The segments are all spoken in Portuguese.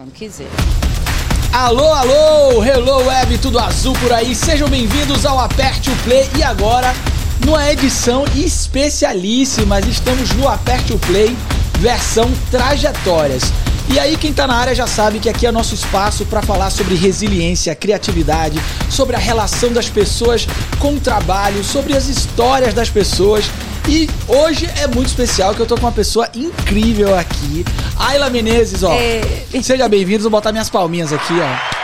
Quando quiser. Alô, alô, hello web, tudo azul por aí. Sejam bem-vindos ao Aperte o Play e agora numa edição especialíssima. Estamos no Aperte o Play versão trajetórias. E aí quem tá na área já sabe que aqui é nosso espaço para falar sobre resiliência, criatividade, sobre a relação das pessoas com o trabalho, sobre as histórias das pessoas. E hoje é muito especial que eu tô com uma pessoa incrível aqui. Ayla Menezes, ó. É. Seja bem-vindo, vou botar minhas palminhas aqui, ó.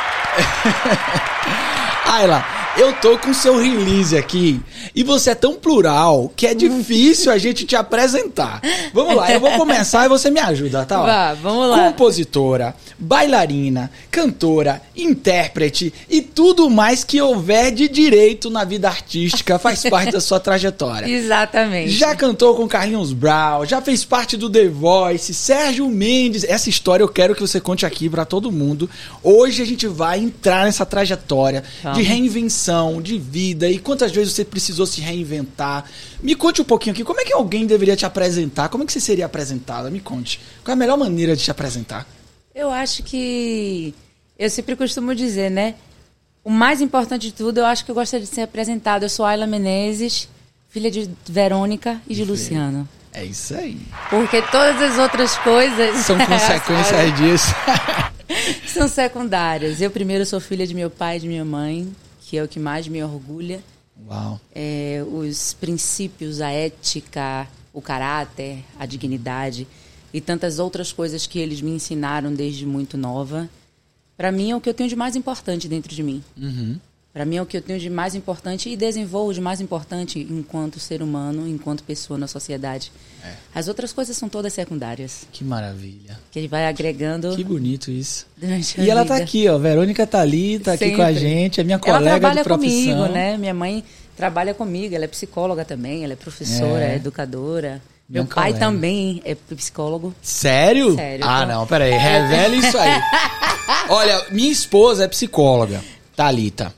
Ayla, eu tô com seu release aqui e você é tão plural que é difícil a gente te apresentar. Vamos lá, eu vou começar e você me ajuda, tá? Vá, vamos lá. Compositora, bailarina, cantora, intérprete e tudo mais que houver de direito na vida artística faz parte da sua trajetória. Exatamente. Já cantou com Carlinhos Brown, já fez parte do The Voice, Sérgio Mendes. Essa história eu quero que você conte aqui pra todo mundo. Hoje a gente vai entrar nessa trajetória de reinvenção, de vida e quantas vezes você precisou se reinventar. Me conte um pouquinho aqui, como é que alguém deveria te apresentar? Como é que você seria apresentada? Me conte. Qual é a melhor maneira de te apresentar? Eu acho que. Eu sempre costumo dizer, né? O mais importante de tudo, eu acho que eu gostaria de ser apresentada. Eu sou Ayla Menezes, filha de Verônica e de Luciano. É isso aí. Porque todas as outras coisas. São consequências disso. são secundárias. Eu primeiro sou filha de meu pai e de minha mãe, que é o que mais me orgulha. Uau. É, os princípios, a ética, o caráter, a dignidade e tantas outras coisas que eles me ensinaram desde muito nova. Para mim é o que eu tenho de mais importante dentro de mim. Uhum. Para mim é o que eu tenho de mais importante e desenvolvo de mais importante enquanto ser humano, enquanto pessoa na sociedade. É. As outras coisas são todas secundárias, Que maravilha. que ele vai agregando Que bonito isso. E ela vida. tá aqui, ó. Verônica tá ali, tá aqui com a Sempre. gente, é minha Ela colega trabalha de profissão. comigo, né? Minha mãe trabalha comigo, ela é psicóloga também, ela é professora, É. é, educadora. Meu pai colega. também é psicólogo. Sério? Sério. Ah, não, peraí. Revela isso aí. Olha, minha esposa é psicóloga, Thalita.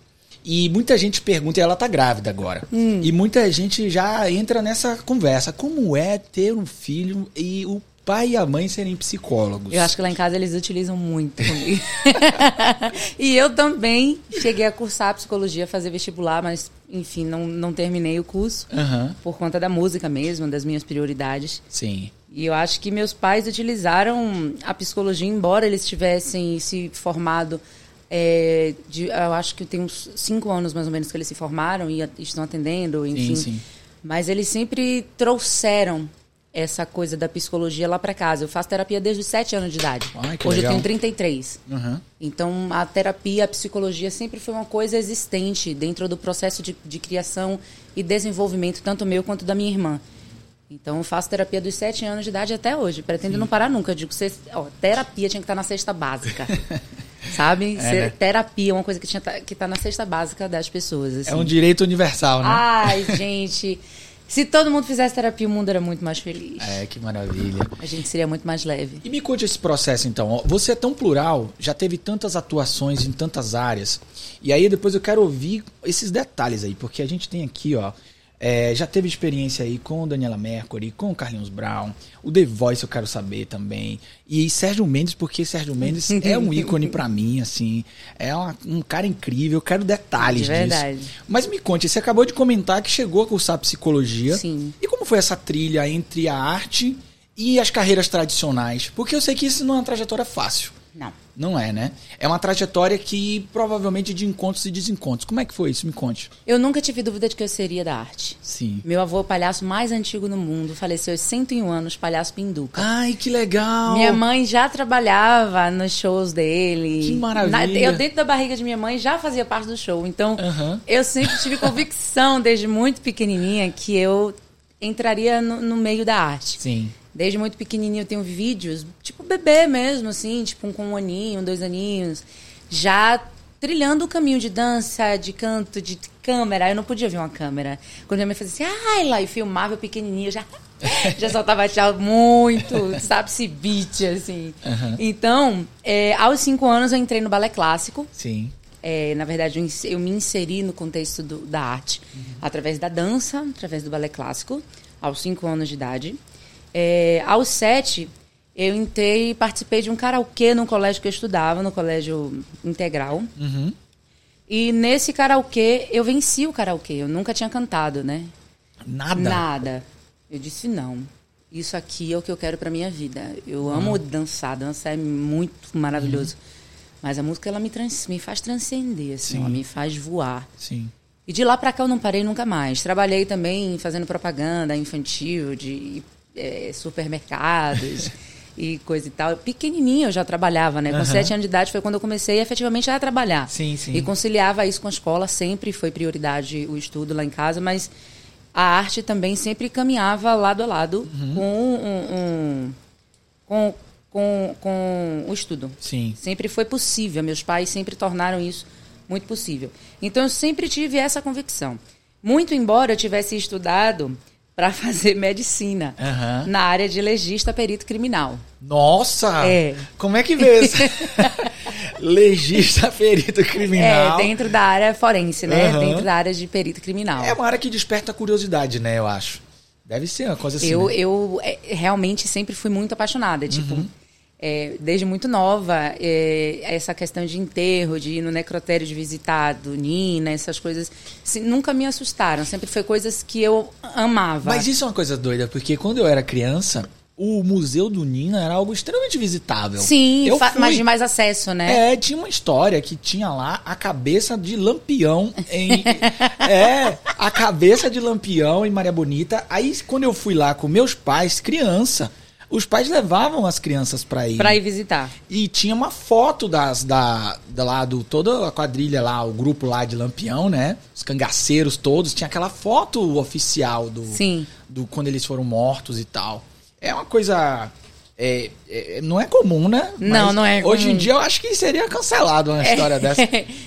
E muita gente pergunta, e ela tá grávida agora. Hum. E muita gente já entra nessa conversa. Como é ter um filho e o pai e a mãe serem psicólogos? Eu acho que lá em casa eles utilizam muito comigo. e eu também cheguei a cursar psicologia, fazer vestibular, mas enfim, não, não terminei o curso Aham, por conta da música mesmo, das minhas prioridades. sim. E eu acho que meus pais utilizaram a psicologia, embora eles tivessem se formado. É, de- eu acho que tem uns cinco anos mais ou menos que eles se formaram e estão atendendo, enfim. sim. Mas eles sempre trouxeram essa coisa da psicologia lá para casa. Eu faço terapia desde os sete anos de idade. Ai, Hoje legal. eu tenho 33. Aham. Então, a terapia, a psicologia sempre foi uma coisa existente dentro do processo de, de criação e desenvolvimento, tanto meu quanto da minha irmã. Então, eu faço terapia dos sete anos de idade até hoje. Pretendo não parar nunca. Eu digo, você, ó, terapia tinha que estar na cesta básica. Sabe? É, Ser- né? Terapia é uma coisa que tinha que estar na cesta básica das pessoas. É assim. um direito universal, né? Ai, gente. Se todo mundo fizesse terapia, o mundo era muito mais feliz. É, que maravilha. A gente seria muito mais leve. E me conte esse processo então. Você é tão plural, já teve tantas atuações em tantas áreas. E aí depois eu quero ouvir esses detalhes aí, porque a gente tem aqui, ó. É, já teve experiência aí com Daniela Mercury, com Carlinhos Brown, o The Voice eu quero saber também. E Sérgio Mendes, porque Sérgio Mendes é um ícone pra mim, assim. É uma- um cara incrível, eu quero detalhes De verdade. disso. Mas me conte, você acabou de comentar que chegou a cursar psicologia. Sim. E como foi essa trilha entre a arte e as carreiras tradicionais? Porque eu sei que isso não é uma trajetória fácil. Não. Não é, né? É uma trajetória que provavelmente de encontros e desencontros. Como é que foi isso? Me conte. Eu nunca tive dúvida de que eu seria da arte. Sim. Meu avô, é o palhaço mais antigo no mundo, faleceu aos 101 anos, palhaço Pinduca. Ai, que legal! Minha mãe já trabalhava nos shows dele. Que maravilha. Na- eu, dentro da barriga de minha mãe, já fazia parte do show. Então, Aham. eu sempre tive convicção, desde muito pequenininha, que eu entraria no, no meio da arte. Sim. Desde muito pequenininho eu tenho vídeos, tipo bebê mesmo, assim, tipo com um aninho, dois aninhos, já trilhando o caminho de dança, de canto, de câmera. Eu não podia ver uma câmera. Quando minha mãe fazia assim, ai lá, e filmava eu pequenininho, já, já soltava tchau muito, sabe, se beat, assim. Aham. Então, é, aos cinco anos eu entrei no balé clássico. Sim. É, na verdade, eu, eu me inseri no contexto do- da arte através da dança, através do balé clássico, aos cinco anos de idade. É, aos sete, eu entrei e participei de um karaokê no colégio que eu estudava, no colégio integral. Uhum. E nesse karaokê, eu venci o karaokê. Eu nunca tinha cantado, né? Nada. Nada. Eu disse não. Isso aqui é o que eu quero para minha vida. Eu amo dançar, dançar é muito maravilhoso. Mas a música ela me, trans, me faz transcender, assim, Sim. ela me faz voar. Sim. E de lá pra cá eu não parei nunca mais. Trabalhei também fazendo propaganda infantil de eh, supermercados e coisa e tal. Pequenininha eu já trabalhava, né? Com Aham. sete anos de idade foi quando eu comecei efetivamente a trabalhar. Sim, sim. E conciliava isso com a escola, sempre foi prioridade o estudo lá em casa, mas a arte também sempre caminhava lado a lado Uhum. com, um, um- com, com, com o estudo. Sim. Sempre foi possível. Meus pais sempre tornaram isso muito possível. Então eu sempre tive essa convicção. Muito embora eu tivesse estudado para fazer medicina Aham. na área de legista perito criminal. Nossa! É. Como é que vê isso? Legista perito criminal. É, dentro da área forense, né? Aham. Dentro da área de perito criminal. É uma área que desperta curiosidade, né? Eu acho. Deve ser uma coisa assim. eu, né? eu é, realmente sempre fui muito apaixonada. Tipo, Uhum. É, desde muito nova, é, essa questão de enterro, de ir no necrotério de visitar do Nina, essas coisas, se- nunca me assustaram. Sempre foi coisas que eu amava. Mas isso é uma coisa doida, porque quando eu era criança, o Museu do Nina era algo extremamente visitável. Sim, eu fui. mas de mais acesso, né? É, tinha uma história que tinha lá a cabeça de Lampião em. é, a cabeça de Lampião em Maria Bonita. Aí, quando eu fui lá com meus pais, criança, os pais levavam as crianças pra ir. Pra ir visitar. E tinha uma foto das, da, da lá do toda a quadrilha lá, o grupo lá de Lampião, né? Os cangaceiros todos, tinha aquela foto oficial do, Sim. do quando eles foram mortos e tal. É uma coisa é, é, não é comum, né? Não, Mas não é Hoje em comum. dia eu acho que seria cancelado uma história dessa.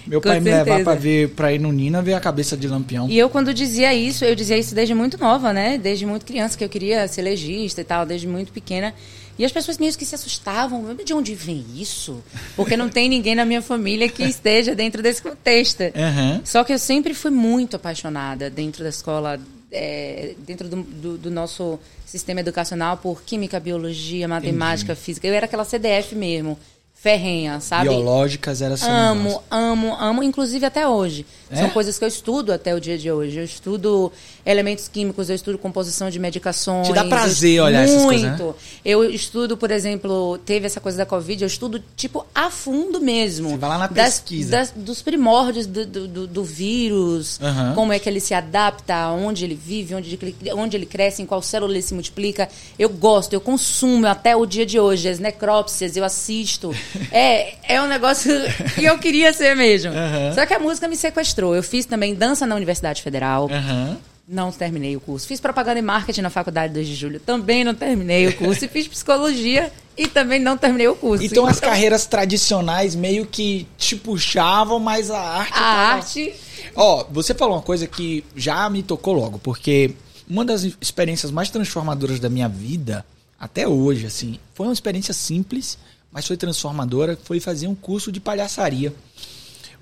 Meu pai me levar certeza. pra ver para ir no Nina ver a cabeça de Lampião. E eu, quando dizia isso, eu dizia isso desde muito nova, né? Desde muito criança, que eu queria ser legista e tal, desde muito pequena. E as pessoas meio que se assustavam. De onde vem isso? Porque não tem ninguém na minha família que esteja dentro desse contexto. Aham. Só que eu sempre fui muito apaixonada dentro da escola, é, dentro do, do- do nosso sistema educacional, por química, biologia, matemática, física. Eu era aquela CDF mesmo, ferrenha, sabe? Biológicas era seu Amo, amo, amo, inclusive até hoje. É? São coisas que eu estudo até o dia de hoje. Eu estudo elementos químicos, eu estudo composição de medicações. Te dá eu prazer estudo olhar essas muito. coisas, né? Eu estudo, por exemplo, teve essa coisa da Covid, eu estudo, tipo, a fundo mesmo. Você vai lá na Das- pesquisa. das- dos primórdios do, do, do- vírus, Aham. como é que ele se adapta, onde ele vive, onde ele, onde ele cresce, em qual célula ele se multiplica. Eu gosto, eu consumo até o dia de hoje, as necrópsias, eu assisto. É, é um negócio que eu queria ser mesmo. Aham. Só que a música me sequestrou. Eu fiz também dança na Universidade Federal. Aham. Não terminei o curso. Fiz propaganda e marketing na faculdade 2 de julho. Também não terminei o curso. E fiz psicologia e também não terminei o curso. Então as carreiras tradicionais meio que te puxavam, mas a arte. A tava- arte. Ó, você falou uma coisa que já me tocou logo, porque uma das experiências mais transformadoras da minha vida, até hoje, assim, foi uma experiência simples, mas foi transformadora, foi fazer um curso de palhaçaria.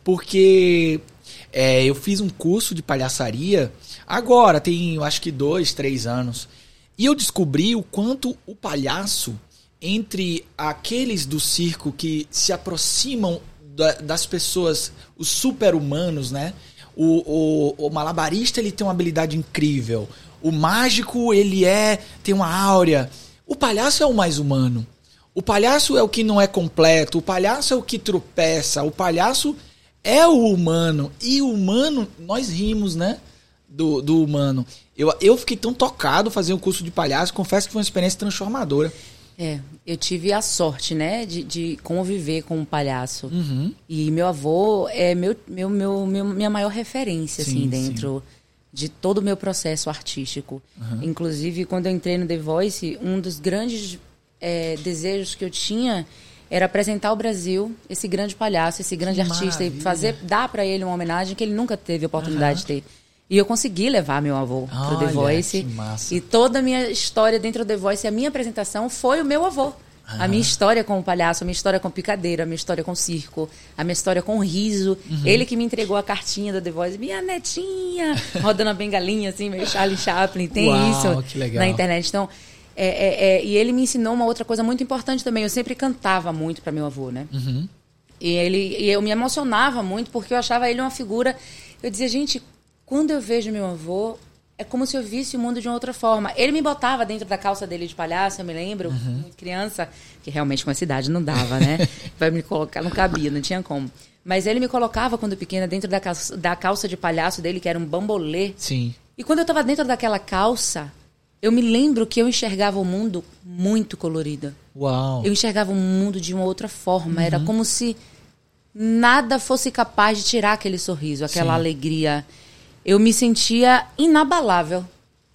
Porque é, eu fiz um curso de palhaçaria agora, tem eu acho que dois, três anos. E eu descobri o quanto o palhaço, entre aqueles do circo que se aproximam da- das pessoas, os super-humanos, né? O, o, o malabarista ele tem uma habilidade incrível. O mágico ele é tem uma áurea. O palhaço é o mais humano. O palhaço é o que não é completo. O palhaço é o que tropeça. O palhaço é o humano. E o humano, nós rimos, né? Do, do humano. Eu, eu fiquei tão tocado fazer um curso de palhaço. Confesso que foi uma experiência transformadora. É, eu tive a sorte, né, de, de conviver com um palhaço. Uhum. E meu avô é meu, meu, meu, meu- minha maior referência, Sim, assim, sim. dentro de todo o meu processo artístico. Inclusive, quando eu entrei no The Voice, um dos grandes é, desejos que eu tinha era apresentar ao Brasil esse grande palhaço, esse grande Que artista, e maravilha. fazer, dar para ele uma homenagem que ele nunca teve oportunidade de ter. E eu consegui levar meu avô pro The Olha, Voice. que massa. E toda a minha história dentro do The Voice, a minha apresentação foi o meu avô. A minha história com o palhaço, a minha história com picadeira, a minha história com circo, a minha história com riso. Uhum. Ele que me entregou a cartinha do The Voice, minha netinha, rodando a bengalinha, assim, meio Charlie Chaplin. Tem Uau, isso que legal. na internet. Então, É, é, é, e ele me ensinou uma outra coisa muito importante também. Eu sempre cantava muito para meu avô, né? Uhum. E, ele, e eu me emocionava muito porque eu achava ele uma figura. Eu dizia, gente, quando eu vejo meu avô, é como se eu visse o mundo de uma outra forma. Ele me botava dentro da calça dele de palhaço, eu me lembro, Uhum. criança, que realmente com essa idade não dava, né? Vai me colocar, não cabia, não tinha como. Mas ele me colocava, quando pequena, dentro da calça, da calça de palhaço dele, que era um bambolê. Sim. E quando eu estava dentro daquela calça, eu me lembro que eu enxergava o mundo muito colorido. Uau. Eu enxergava o mundo de uma outra forma. Uhum. Era como se nada fosse capaz de tirar aquele sorriso, aquela Sim. alegria. Eu me sentia inabalável.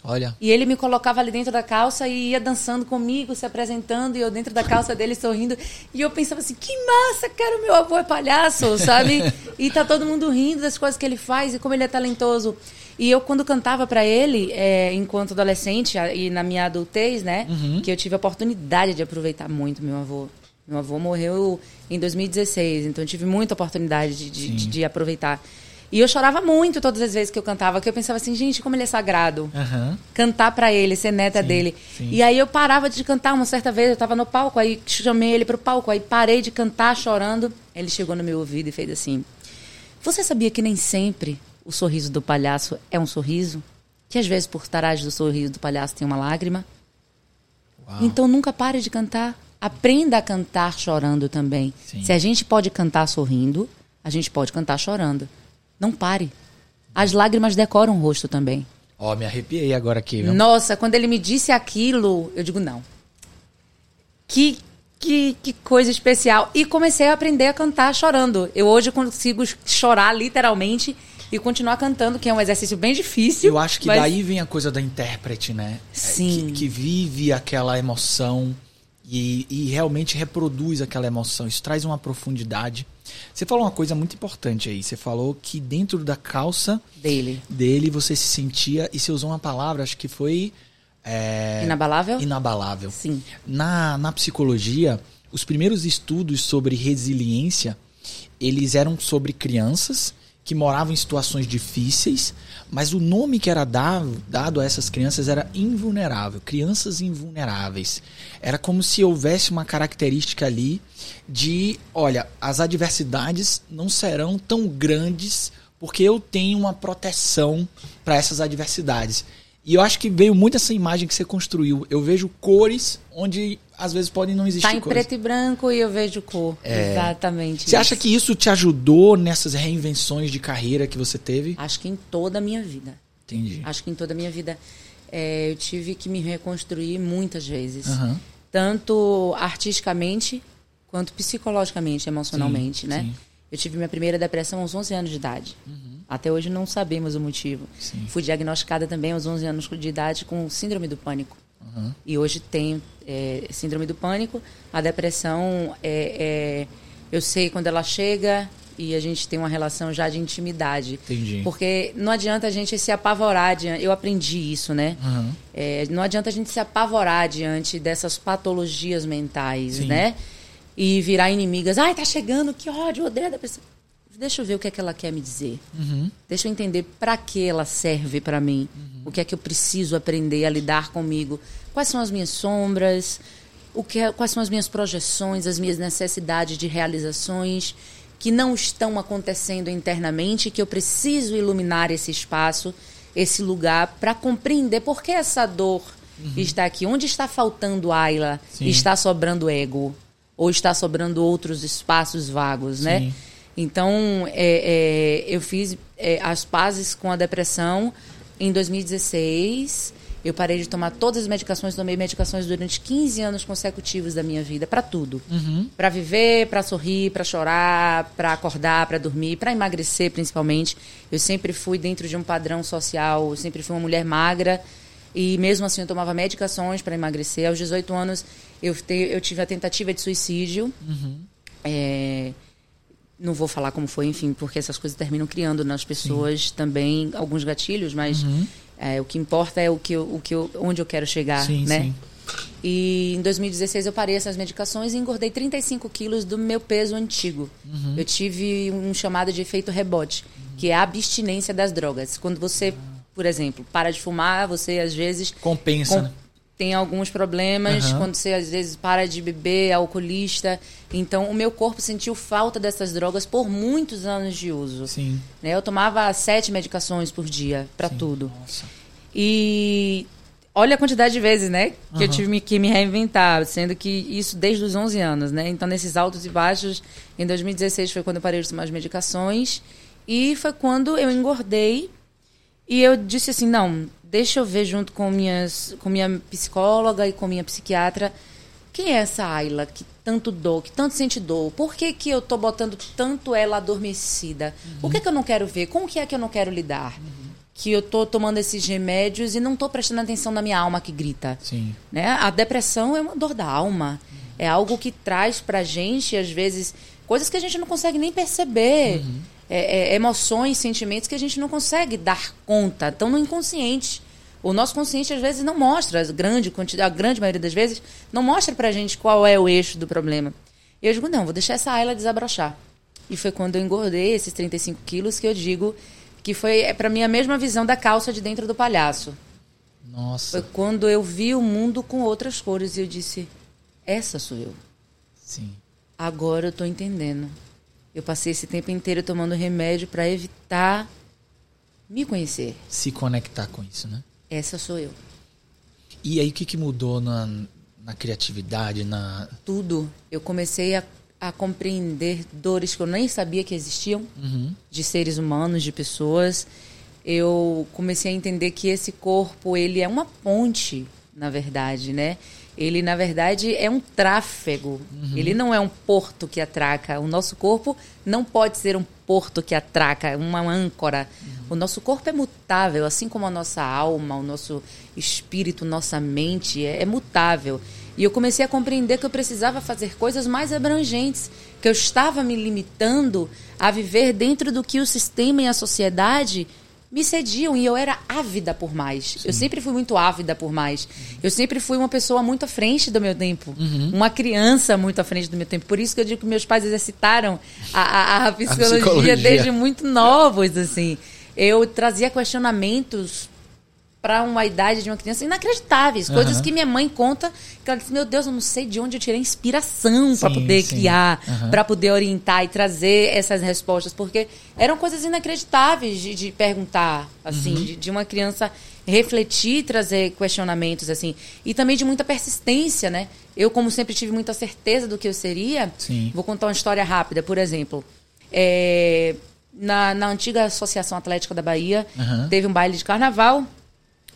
Olha. E ele me colocava ali dentro da calça e ia dançando comigo, se apresentando, e eu dentro da calça dele sorrindo. E eu pensava assim: que massa, cara, meu avô é palhaço, sabe? e tá todo mundo rindo das coisas que ele faz e como ele é talentoso. E eu, quando cantava para ele, é, enquanto adolescente e na minha adultez, né, que eu tive a oportunidade de aproveitar muito meu avô. Meu avô morreu em 2016, então eu tive muita oportunidade de, de, de- de aproveitar. E eu chorava muito todas as vezes que eu cantava, que eu pensava assim, gente, como ele é sagrado Aham. cantar pra ele, ser neta Sim, dele. sim. E aí eu parava de cantar uma certa vez, eu tava no palco, aí chamei ele pro palco, aí parei de cantar chorando. Ele chegou no meu ouvido e fez assim: Você sabia que nem sempre o sorriso do palhaço é um sorriso? Que às vezes por trás do sorriso do palhaço tem uma lágrima? Uau. Então nunca pare de cantar. Aprenda a cantar chorando também. Sim. Se a gente pode cantar sorrindo, a gente pode cantar chorando. Não pare. As lágrimas decoram o rosto também. Ó, me arrepiei agora aqui, viu? Nossa, quando ele me disse aquilo, eu digo não. Que, que, que coisa especial. E comecei a aprender a cantar chorando. Eu hoje consigo chorar literalmente e continuar cantando, que é um exercício bem difícil. Eu acho que mas- daí vem a coisa da intérprete, né? É, Sim. Que, que vive aquela emoção e, e realmente reproduz aquela emoção. Isso traz uma profundidade. Você falou uma coisa muito importante aí. Você falou que dentro da calça Dele. dele você se sentia, e você usou uma palavra, acho que foi. é, Inabalável? inabalável. Sim. Na, na psicologia, os primeiros estudos sobre resiliência, eles eram sobre crianças que moravam em situações difíceis, mas o nome que era dado, dado a essas crianças era invulnerável, crianças invulneráveis. Era como se houvesse uma característica ali de, olha, as adversidades não serão tão grandes porque eu tenho uma proteção para essas adversidades. E eu acho que veio muito essa imagem que você construiu. Eu vejo cores onde às vezes podem não existir Tá em cores. preto e branco e eu vejo cor. Exatamente. Você acha isso. que isso te ajudou nessas reinvenções de carreira que você teve? Acho que em toda a minha vida. Entendi. Acho que em toda a minha vida é, eu tive que me reconstruir muitas vezes. Aham. Tanto artisticamente quanto psicologicamente, emocionalmente, Sim, né? sim. Eu tive minha primeira depressão aos 11 anos de idade. Até hoje não sabemos o motivo. Uhum. Sim. Fui diagnosticada também aos 11 anos de idade com síndrome do pânico. Uhum. E hoje tenho é, síndrome do pânico. A depressão, é, é, eu sei quando ela chega e a gente tem uma relação já de intimidade. Entendi. Porque não adianta a gente se apavorar. diante- Eu aprendi isso, né? Uhum. Não adianta a gente se apavorar diante dessas patologias mentais, Sim. né? E virar inimigas. Ai, tá chegando, que ódio, odeio a depressão. Deixa eu ver o que é que ela quer me dizer. Uhum. Deixa eu entender para que ela serve para mim. O que é que eu preciso aprender a lidar comigo. Quais são as minhas sombras? O que é- quais são as minhas projeções, as minhas necessidades de realizações que não estão acontecendo internamente, que eu preciso iluminar esse espaço, esse lugar para compreender por que essa dor está aqui. Onde está faltando Ayla? Sim. Está sobrando ego ou está sobrando outros espaços vagos, né? Sim. Então, é, é, eu fiz é, as pazes com a depressão em 2016. Eu parei de tomar todas as medicações, tomei medicações durante 15 anos consecutivos da minha vida, para tudo. Uhum. Para viver, para sorrir, para chorar, para acordar, para dormir, para emagrecer principalmente. Eu sempre fui dentro de um padrão social, eu sempre fui uma mulher magra e mesmo assim eu tomava medicações para emagrecer. Aos 18 anos eu, te, eu tive a tentativa de suicídio. É, não vou falar como foi, enfim, porque essas coisas terminam criando nas pessoas também alguns gatilhos, mas Uhum. É, o que importa é o que, eu, o que eu, onde eu quero chegar, Sim, né? sim. E em 2016 eu parei essas medicações e engordei 35 quilos do meu peso antigo. Uhum. Eu tive um chamado de efeito rebote, que é a abstinência das drogas. Quando você, por exemplo, para de fumar, você às vezes Compensa, com- né? Tem alguns problemas Aham. quando você às vezes para de beber, é alcoolista. Então, o meu corpo sentiu falta dessas drogas por muitos anos de uso. Sim. Né? Eu tomava sete medicações por dia para tudo. Nossa. E olha a quantidade de vezes, né, que eu Aham. tive que me reinventar, sendo que isso desde os 11 anos, né? Então, nesses altos e baixos, em 2016 foi quando eu parei de tomar as medicações e foi quando eu engordei e eu disse assim, não, deixa eu ver junto com minhas com minha psicóloga e com minha psiquiatra quem é essa Ayla que tanto dor, que tanto sente dor? Por que, que eu tô botando tanto ela adormecida? Por que, que eu não quero ver? Com o que é que eu não quero lidar? Que eu tô tomando esses remédios e não tô prestando atenção na minha alma que grita. Sim. Né? A depressão é uma dor da alma. É algo que traz pra gente, às vezes, coisas que a gente não consegue nem perceber. É- é emoções, sentimentos que a gente não consegue dar conta. Estão no inconsciente. O nosso consciente, às vezes, não mostra, a grande, quantidade, a grande maioria das vezes, não mostra pra gente qual é o eixo do problema. E eu digo, não, vou deixar essa Ayla desabrochar. E foi quando eu engordei esses 35 quilos que eu digo que foi, é, pra mim, a mesma visão da calça de dentro do palhaço. Nossa. Foi quando eu vi o mundo com outras cores e eu disse: essa sou eu. Sim. Agora eu tô entendendo. Eu passei esse tempo inteiro tomando remédio para evitar me conhecer. Se conectar com isso, né? Essa sou eu. E aí, o que, que mudou na, na criatividade, na... Tudo. Eu comecei a, a compreender dores que eu nem sabia que existiam Uhum. de seres humanos, de pessoas. Eu comecei a entender que esse corpo, ele é uma ponte, na verdade, né? Ele, na verdade, é um tráfego. Ele não é um porto que atraca. O nosso corpo não pode ser um porto que atraca, uma âncora. O nosso corpo é mutável, assim como a nossa alma, o nosso espírito, nossa mente é, é mutável. E eu comecei a compreender que eu precisava fazer coisas mais abrangentes, que eu estava me limitando a viver dentro do que o sistema e a sociedade me cediam e eu era ávida por mais. Eu sempre fui muito ávida por mais. Eu sempre fui uma pessoa muito à frente do meu tempo. Uma criança muito à frente do meu tempo. Por isso que eu digo que meus pais exercitaram a, a- a psicologia, psicologia. desde muito novos, assim. Eu trazia questionamentos para uma idade de uma criança inacreditáveis. Coisas que minha mãe conta, que ela diz, meu Deus, eu não sei de onde eu tirei inspiração para poder sim. criar, para poder orientar e trazer essas respostas, porque eram coisas inacreditáveis de, de perguntar, assim, Uhum. de, de uma criança refletir, trazer questionamentos, assim, e também de muita persistência, né? Eu, como sempre tive muita certeza do que eu seria, Sim. vou contar uma história rápida, por exemplo, é, na, na antiga Associação Atlética da Bahia, teve um baile de carnaval,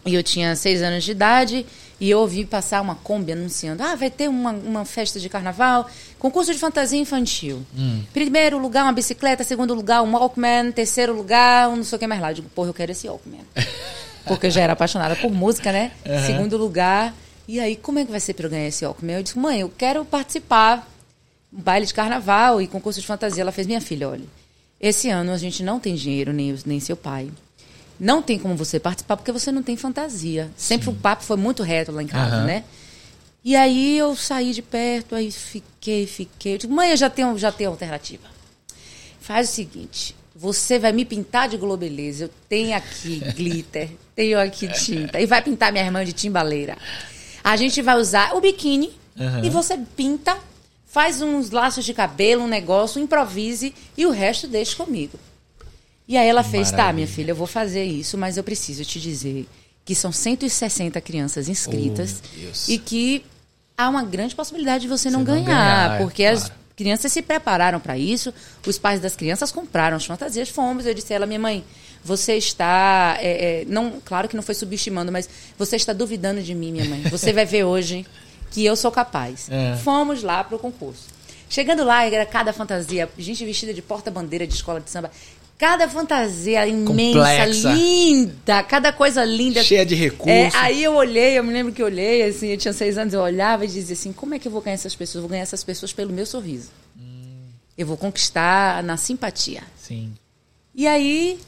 e eu tinha seis anos de idade e eu ouvi passar uma Kombi anunciando: ah, vai ter uma, uma festa de carnaval, concurso de fantasia infantil. Primeiro lugar, uma bicicleta, segundo lugar, um Walkman, terceiro lugar, um não sei o que mais lá. Eu digo, porra, eu quero esse Walkman. Porque eu já era apaixonada por música, né? Aham. Segundo lugar. E aí, como é que vai ser para eu ganhar esse Walkman? Eu disse, mãe, eu quero participar. Um baile de carnaval e concurso de fantasia. Ela fez, minha filha, olha, esse ano a gente não tem dinheiro, nem, nem seu pai. Não tem como você participar porque você não tem fantasia. Sempre o papo foi muito reto lá em casa, Aham. né? E aí eu saí de perto, aí fiquei, fiquei. Eu digo, mãe, eu já tenho, já tenho alternativa. Faz o seguinte, você vai me pintar de globeleza. Eu tenho aqui glitter, tenho aqui tinta. E vai pintar minha irmã de timbaleira. A gente vai usar o biquíni Aham. e você pinta, faz uns laços de cabelo, um negócio, improvise e o resto deixa comigo. E aí ela fez, tá, Maravilha. minha filha, eu vou fazer isso, mas eu preciso te dizer que são 160 crianças inscritas Oh, e que há uma grande possibilidade de você não, não ganhar, ganhar, é porque as claro. crianças se prepararam para isso, os pais das crianças compraram as fantasias, fomos, eu disse a ela, minha mãe, você está, é, é, não, claro que não foi subestimando, mas você está duvidando de mim, minha mãe. Você vai ver hoje que eu sou capaz. É. Fomos lá para o concurso. Chegando lá, era cada fantasia, gente vestida de porta-bandeira de escola de samba, cada fantasia imensa, Complexa. linda, cada coisa linda. Cheia de recursos. É, aí eu olhei, eu me lembro que eu olhei, assim, eu tinha seis anos, eu olhava e dizia assim, como é que eu vou ganhar essas pessoas? Eu vou ganhar essas pessoas pelo meu sorriso. Eu vou conquistar na simpatia. Sim. E aí,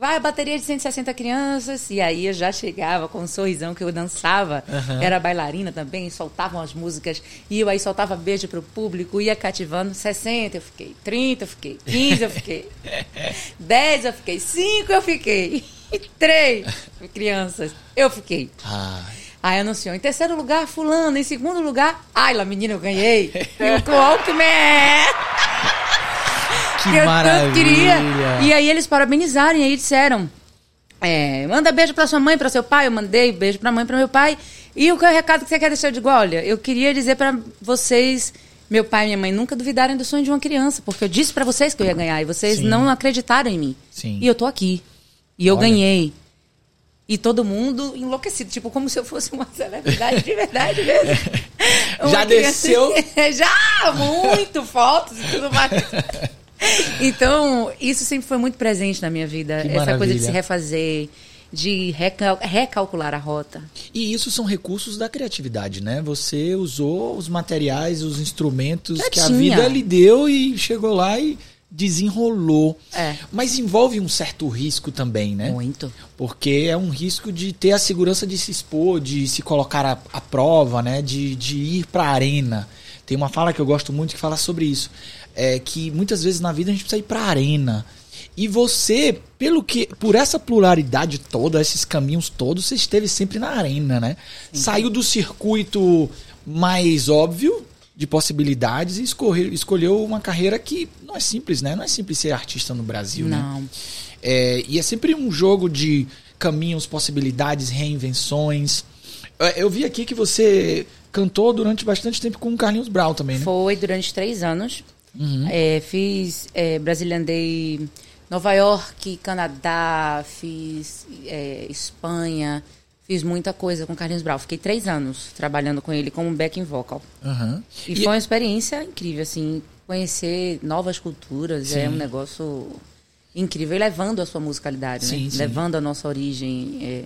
vai a bateria de 160 crianças, e aí eu já chegava com um sorrisão que eu dançava, Aham. era bailarina também, soltavam as músicas, e eu aí soltava beijo pro público, ia cativando. 60 eu fiquei, 30 eu fiquei, 15 eu fiquei, 10 eu fiquei, 5 eu fiquei, e 3 crianças eu fiquei. Ah, Aí anunciou, em terceiro lugar, fulano, em segundo lugar, ai, lá, menina, eu ganhei. e o Walkman! Que eu maravilha. tanto queria. E aí eles parabenizaram e aí disseram: é, manda beijo pra sua mãe, pra seu pai. Eu mandei beijo pra mãe, pra meu pai. E o que é o recado que você quer deixar? Eu digo: olha, eu queria dizer pra vocês, meu pai e minha mãe, nunca duvidarem do sonho de uma criança, porque eu disse pra vocês que eu ia ganhar e vocês Sim. não acreditaram em mim. Sim. E eu tô aqui. E eu Olha. ganhei. E todo mundo enlouquecido, tipo, como se eu fosse uma celebridade de verdade mesmo. Já criança- desceu? Já, muito, fotos e tudo mais. Então, isso sempre foi muito presente na minha vida. Que essa coisa de maravilha. se refazer, de recal- recalcular a rota. E isso são recursos da criatividade, né? Você usou os materiais, os instrumentos Já que a vida lhe deu e chegou lá e desenrolou. É. Mas envolve um certo risco também, né? Muito. Porque é um risco de ter a segurança de se expor, de se colocar à, à prova, né? De, de ir para a arena. Tem uma fala que eu gosto muito que fala sobre isso. É que muitas vezes na vida a gente precisa ir para a arena. E você, pelo que, por essa pluralidade toda, esses caminhos todos, você esteve sempre na arena, né? Saiu do circuito mais óbvio de possibilidades e escorre- escolheu uma carreira que não é simples, né? Não é simples ser artista no Brasil, né? Não. É, e é sempre um jogo de caminhos, possibilidades, reinvenções. É, Eu vi aqui que você cantou durante bastante tempo com o Carlinhos Brau também, né? Foi durante três anos. Uhum. É, fiz é, Brazilian Day Nova York, Canadá, fiz é, Espanha, fiz muita coisa com Carlinhos Brau. Fiquei três anos trabalhando com ele como backing vocal. Aham. E, foi uma experiência incrível, assim, conhecer novas culturas é Sim. um negócio incrível. E levando a sua musicalidade, Sim, né? sim. Levando a nossa origem, é,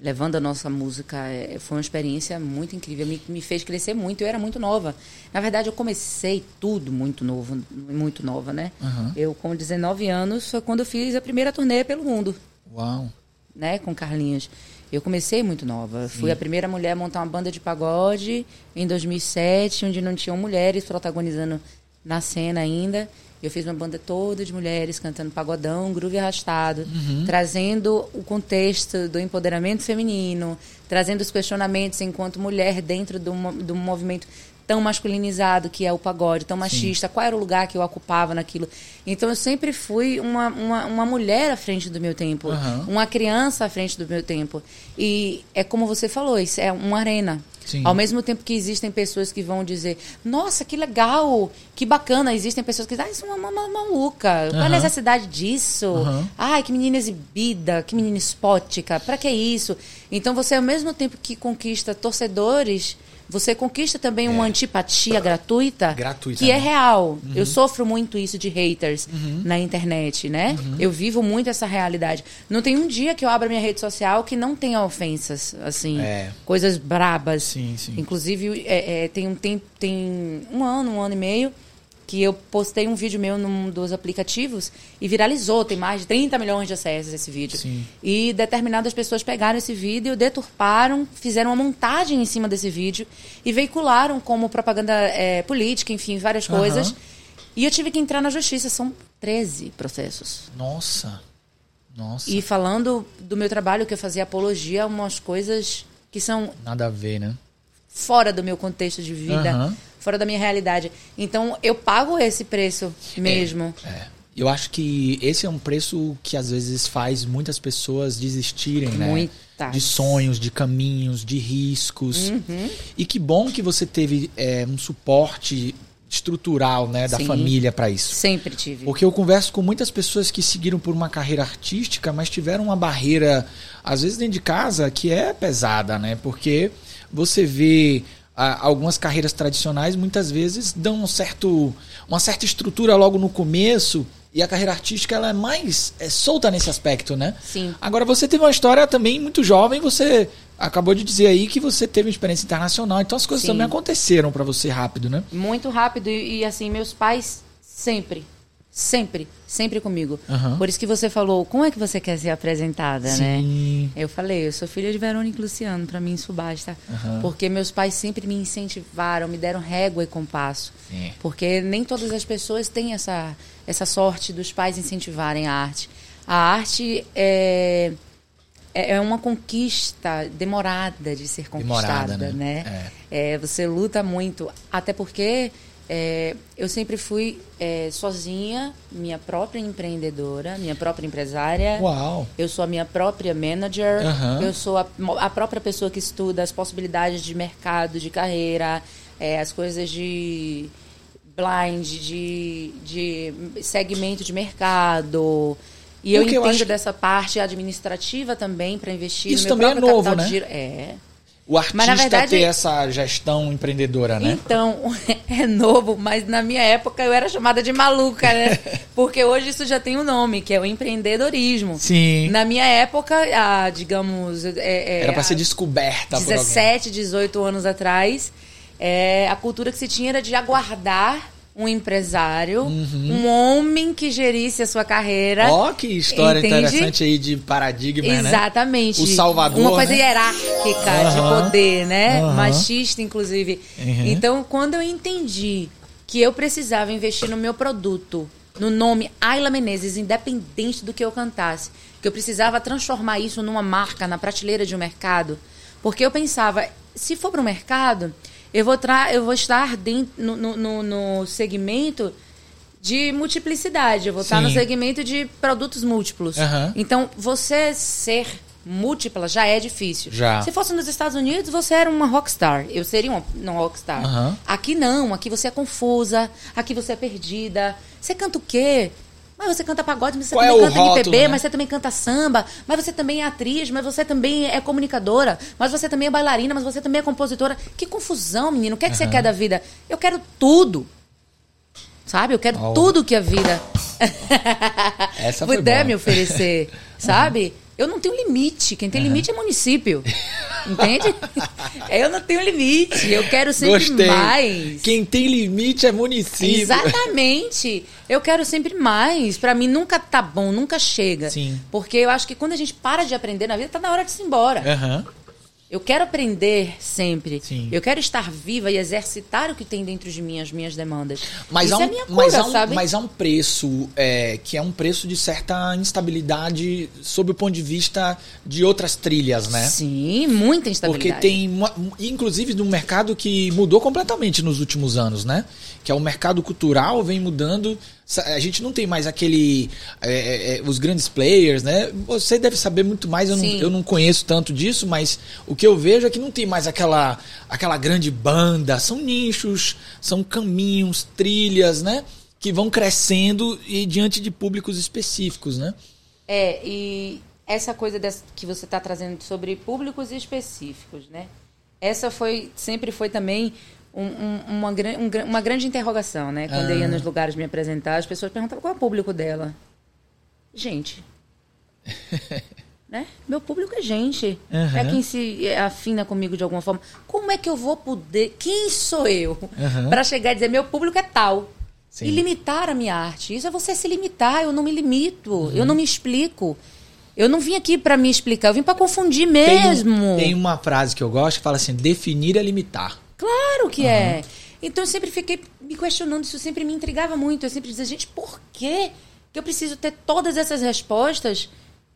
levando a nossa música. é, foi uma experiência muito incrível. Me, me fez crescer muito. Eu era muito nova. Na verdade, eu comecei tudo muito novo, muito nova, né? Aham. Eu, com 19 anos, foi quando eu fiz a primeira turnê pelo mundo Uau. né, com Carlinhos. Eu comecei muito nova. Fui a primeira mulher a montar uma banda de pagode em 2007, onde não tinham mulheres protagonizando na cena ainda. Eu fiz uma banda toda de mulheres cantando pagodão, groove arrastado, trazendo o contexto do empoderamento feminino, trazendo os questionamentos enquanto mulher dentro do, do movimento tão masculinizado que é o pagode, tão machista, qual era o lugar que eu ocupava naquilo. Então eu sempre fui uma, uma, uma mulher à frente do meu tempo, Aham. uma criança à frente do meu tempo. E é como você falou, isso é uma arena. Sim. Ao mesmo tempo que existem pessoas que vão dizer, nossa, que legal, que bacana. Existem pessoas que dizem, ah, isso é uma, uma- uma maluca. Qual a Aham. necessidade disso? Aham. Ai, que menina exibida, que menina espótica, pra que isso? Então você, ao mesmo tempo que conquista torcedores, você conquista também uma antipatia gratuita, Gratuita, que é né? real. Eu sofro muito isso de haters Uhum. na internet, né? Eu vivo muito essa realidade. Não tem um dia que eu abra minha rede social que não tenha ofensas, assim, É. coisas brabas. Sim, sim. Inclusive, é, é, tem, um, tem, tem um ano, um ano e meio, que eu postei um vídeo meu num dos aplicativos e viralizou. Tem mais de 30 milhões de acessos esse vídeo. Sim. E determinadas pessoas pegaram esse vídeo, deturparam, fizeram uma montagem em cima desse vídeo e veicularam como propaganda é, política, enfim, várias Aham. coisas. E eu tive que entrar na justiça. São 13 processos. Nossa. Nossa. E falando do meu trabalho, que eu fazia apologia a umas coisas que são Nada a ver, né? fora do meu contexto de vida, Aham. Fora da minha realidade. Então eu pago esse preço mesmo. É. Eu acho que esse é um preço que às vezes faz muitas pessoas desistirem, né? Muitas. De sonhos, de caminhos, de riscos. Uhum. E que bom que você teve é, um suporte estrutural, né, da Sim. família para isso. Sempre tive. Porque eu converso com muitas pessoas que seguiram por uma carreira artística, mas tiveram uma barreira, às vezes dentro de casa, que é pesada, né? Porque você vê algumas carreiras tradicionais, muitas vezes dão um certo, uma certa estrutura logo no começo, e a carreira artística ela é mais é, solta nesse aspecto, né? Sim. Agora você teve uma história também muito jovem, você acabou de dizer aí que você teve uma experiência internacional, então as coisas Sim. também aconteceram para você rápido, né? Muito rápido e, e, assim, meus pais sempre, sempre, sempre comigo. Aham. Por isso que você falou, como é que você quer ser apresentada, né? Sim. Eu falei, eu sou filha de Verônica e Luciano, pra mim isso basta. Aham. Porque meus pais sempre me incentivaram, me deram régua e compasso. Sim. Porque nem todas as pessoas têm essa, essa sorte dos pais incentivarem a arte. A arte é, é, é uma conquista demorada de ser conquistada, Demorada, né? né? É, você luta muito, até porque é, eu sempre fui é, sozinha, minha própria empreendedora, minha própria empresária. Uau! Eu sou a minha própria manager. Aham. Eu sou a, a própria pessoa que estuda as possibilidades de mercado, de carreira, é, as coisas de blind, de, de segmento de mercado. E eu Porque eu entendo que- dessa parte administrativa também para investir Isso no também meu é próprio novo, capital né? de giro. É. O artista verdade- ter essa gestão empreendedora, né? Então, é novo, mas na minha época eu era chamada de maluca, né? Porque hoje isso já tem um nome, que é o empreendedorismo. Sim. Na minha época, há, digamos. É, é, Era pra há ser descoberta por alguém. 17, 18 anos atrás, é, a cultura que se tinha era de aguardar um empresário, um homem que gerisse a sua carreira. Uhum. Ó, que história Entende? interessante aí de paradigma, né? Exatamente. O Salvador, Uma coisa né? hierárquica Aham. de poder, né? Aham. Machista, inclusive. Uhum. Então, quando eu entendi que eu precisava investir no meu produto, no nome Ayla Menezes, independente do que eu cantasse, que eu precisava transformar isso numa marca na prateleira de um mercado, porque eu pensava, se for para o mercado, eu vou, tra eu vou estar dentro, no, no, no- segmento de multiplicidade, eu vou estar no Sim. segmento de produtos múltiplos. Aham. Então, você ser múltipla já é difícil. Já. Se fosse nos Estados Unidos, você era uma rockstar. Eu seria uma, uma rockstar. Aham. Aqui não, aqui você é confusa, aqui você é perdida. Você canta o quê? Mas você canta pagode, mas você Qual é também o canta rótulo, MPB, né? mas você também canta samba, mas você também é atriz, mas você também é comunicadora, mas você também é bailarina, mas você também é compositora. Que confusão, menino. O que é que você quer da vida? Eu quero tudo. Sabe? Eu quero Oh. tudo que a vida Essa puder boa. me oferecer, sabe? Eu não tenho limite. Quem tem limite é município. Entende? Eu não tenho limite. Eu quero sempre Gostei. mais. Quem tem limite é município. Exatamente. Eu quero sempre mais. Pra mim nunca tá bom, nunca chega. Sim. Porque eu acho que quando a gente para de aprender na vida, tá na hora de se ir embora. Aham. Eu quero aprender sempre. Sim. Eu quero estar viva e exercitar o que tem dentro de mim, as minhas demandas. Mas, Isso há um, é minha cura, mas, há um, sabe? mas há um preço é, que é um preço de certa instabilidade sob o ponto de vista de outras trilhas, né? Sim, muita Porque instabilidade. tem, uma- inclusive, de um mercado que mudou completamente nos últimos anos, né? Que é o mercado cultural, vem mudando. A gente não tem mais aquele. é, é, é, os grandes players, né? Você deve saber muito mais, eu não, Sim. eu não conheço tanto disso, mas o que eu vejo é que não tem mais aquela, aquela grande banda. São nichos, são caminhos, trilhas, né? Que vão crescendo e diante de públicos específicos, né? É, e essa coisa dessa- que você está trazendo sobre públicos específicos, né? Essa foi sempre foi também um- um- uma, um uma grande interrogação, né? Quando eu ia Ah. nos lugares me apresentar, as pessoas perguntavam qual é o público dela. Gente. né? Meu público é gente. Aham. É quem se afina comigo de alguma forma. Como é que eu vou poder. Quem sou eu Aham. para chegar e dizer meu público é tal? Sim. E limitar a minha arte. Isso é você se limitar. Eu não me limito. Uhum. Eu não me explico. Eu não vim aqui para me explicar. Eu vim para confundir Tem mesmo. Tem, uma frase que eu gosto que fala assim: definir é limitar. Claro que é. Então eu sempre fiquei me questionando, isso sempre me intrigava muito. Eu sempre dizia, gente, por que que eu preciso ter todas essas respostas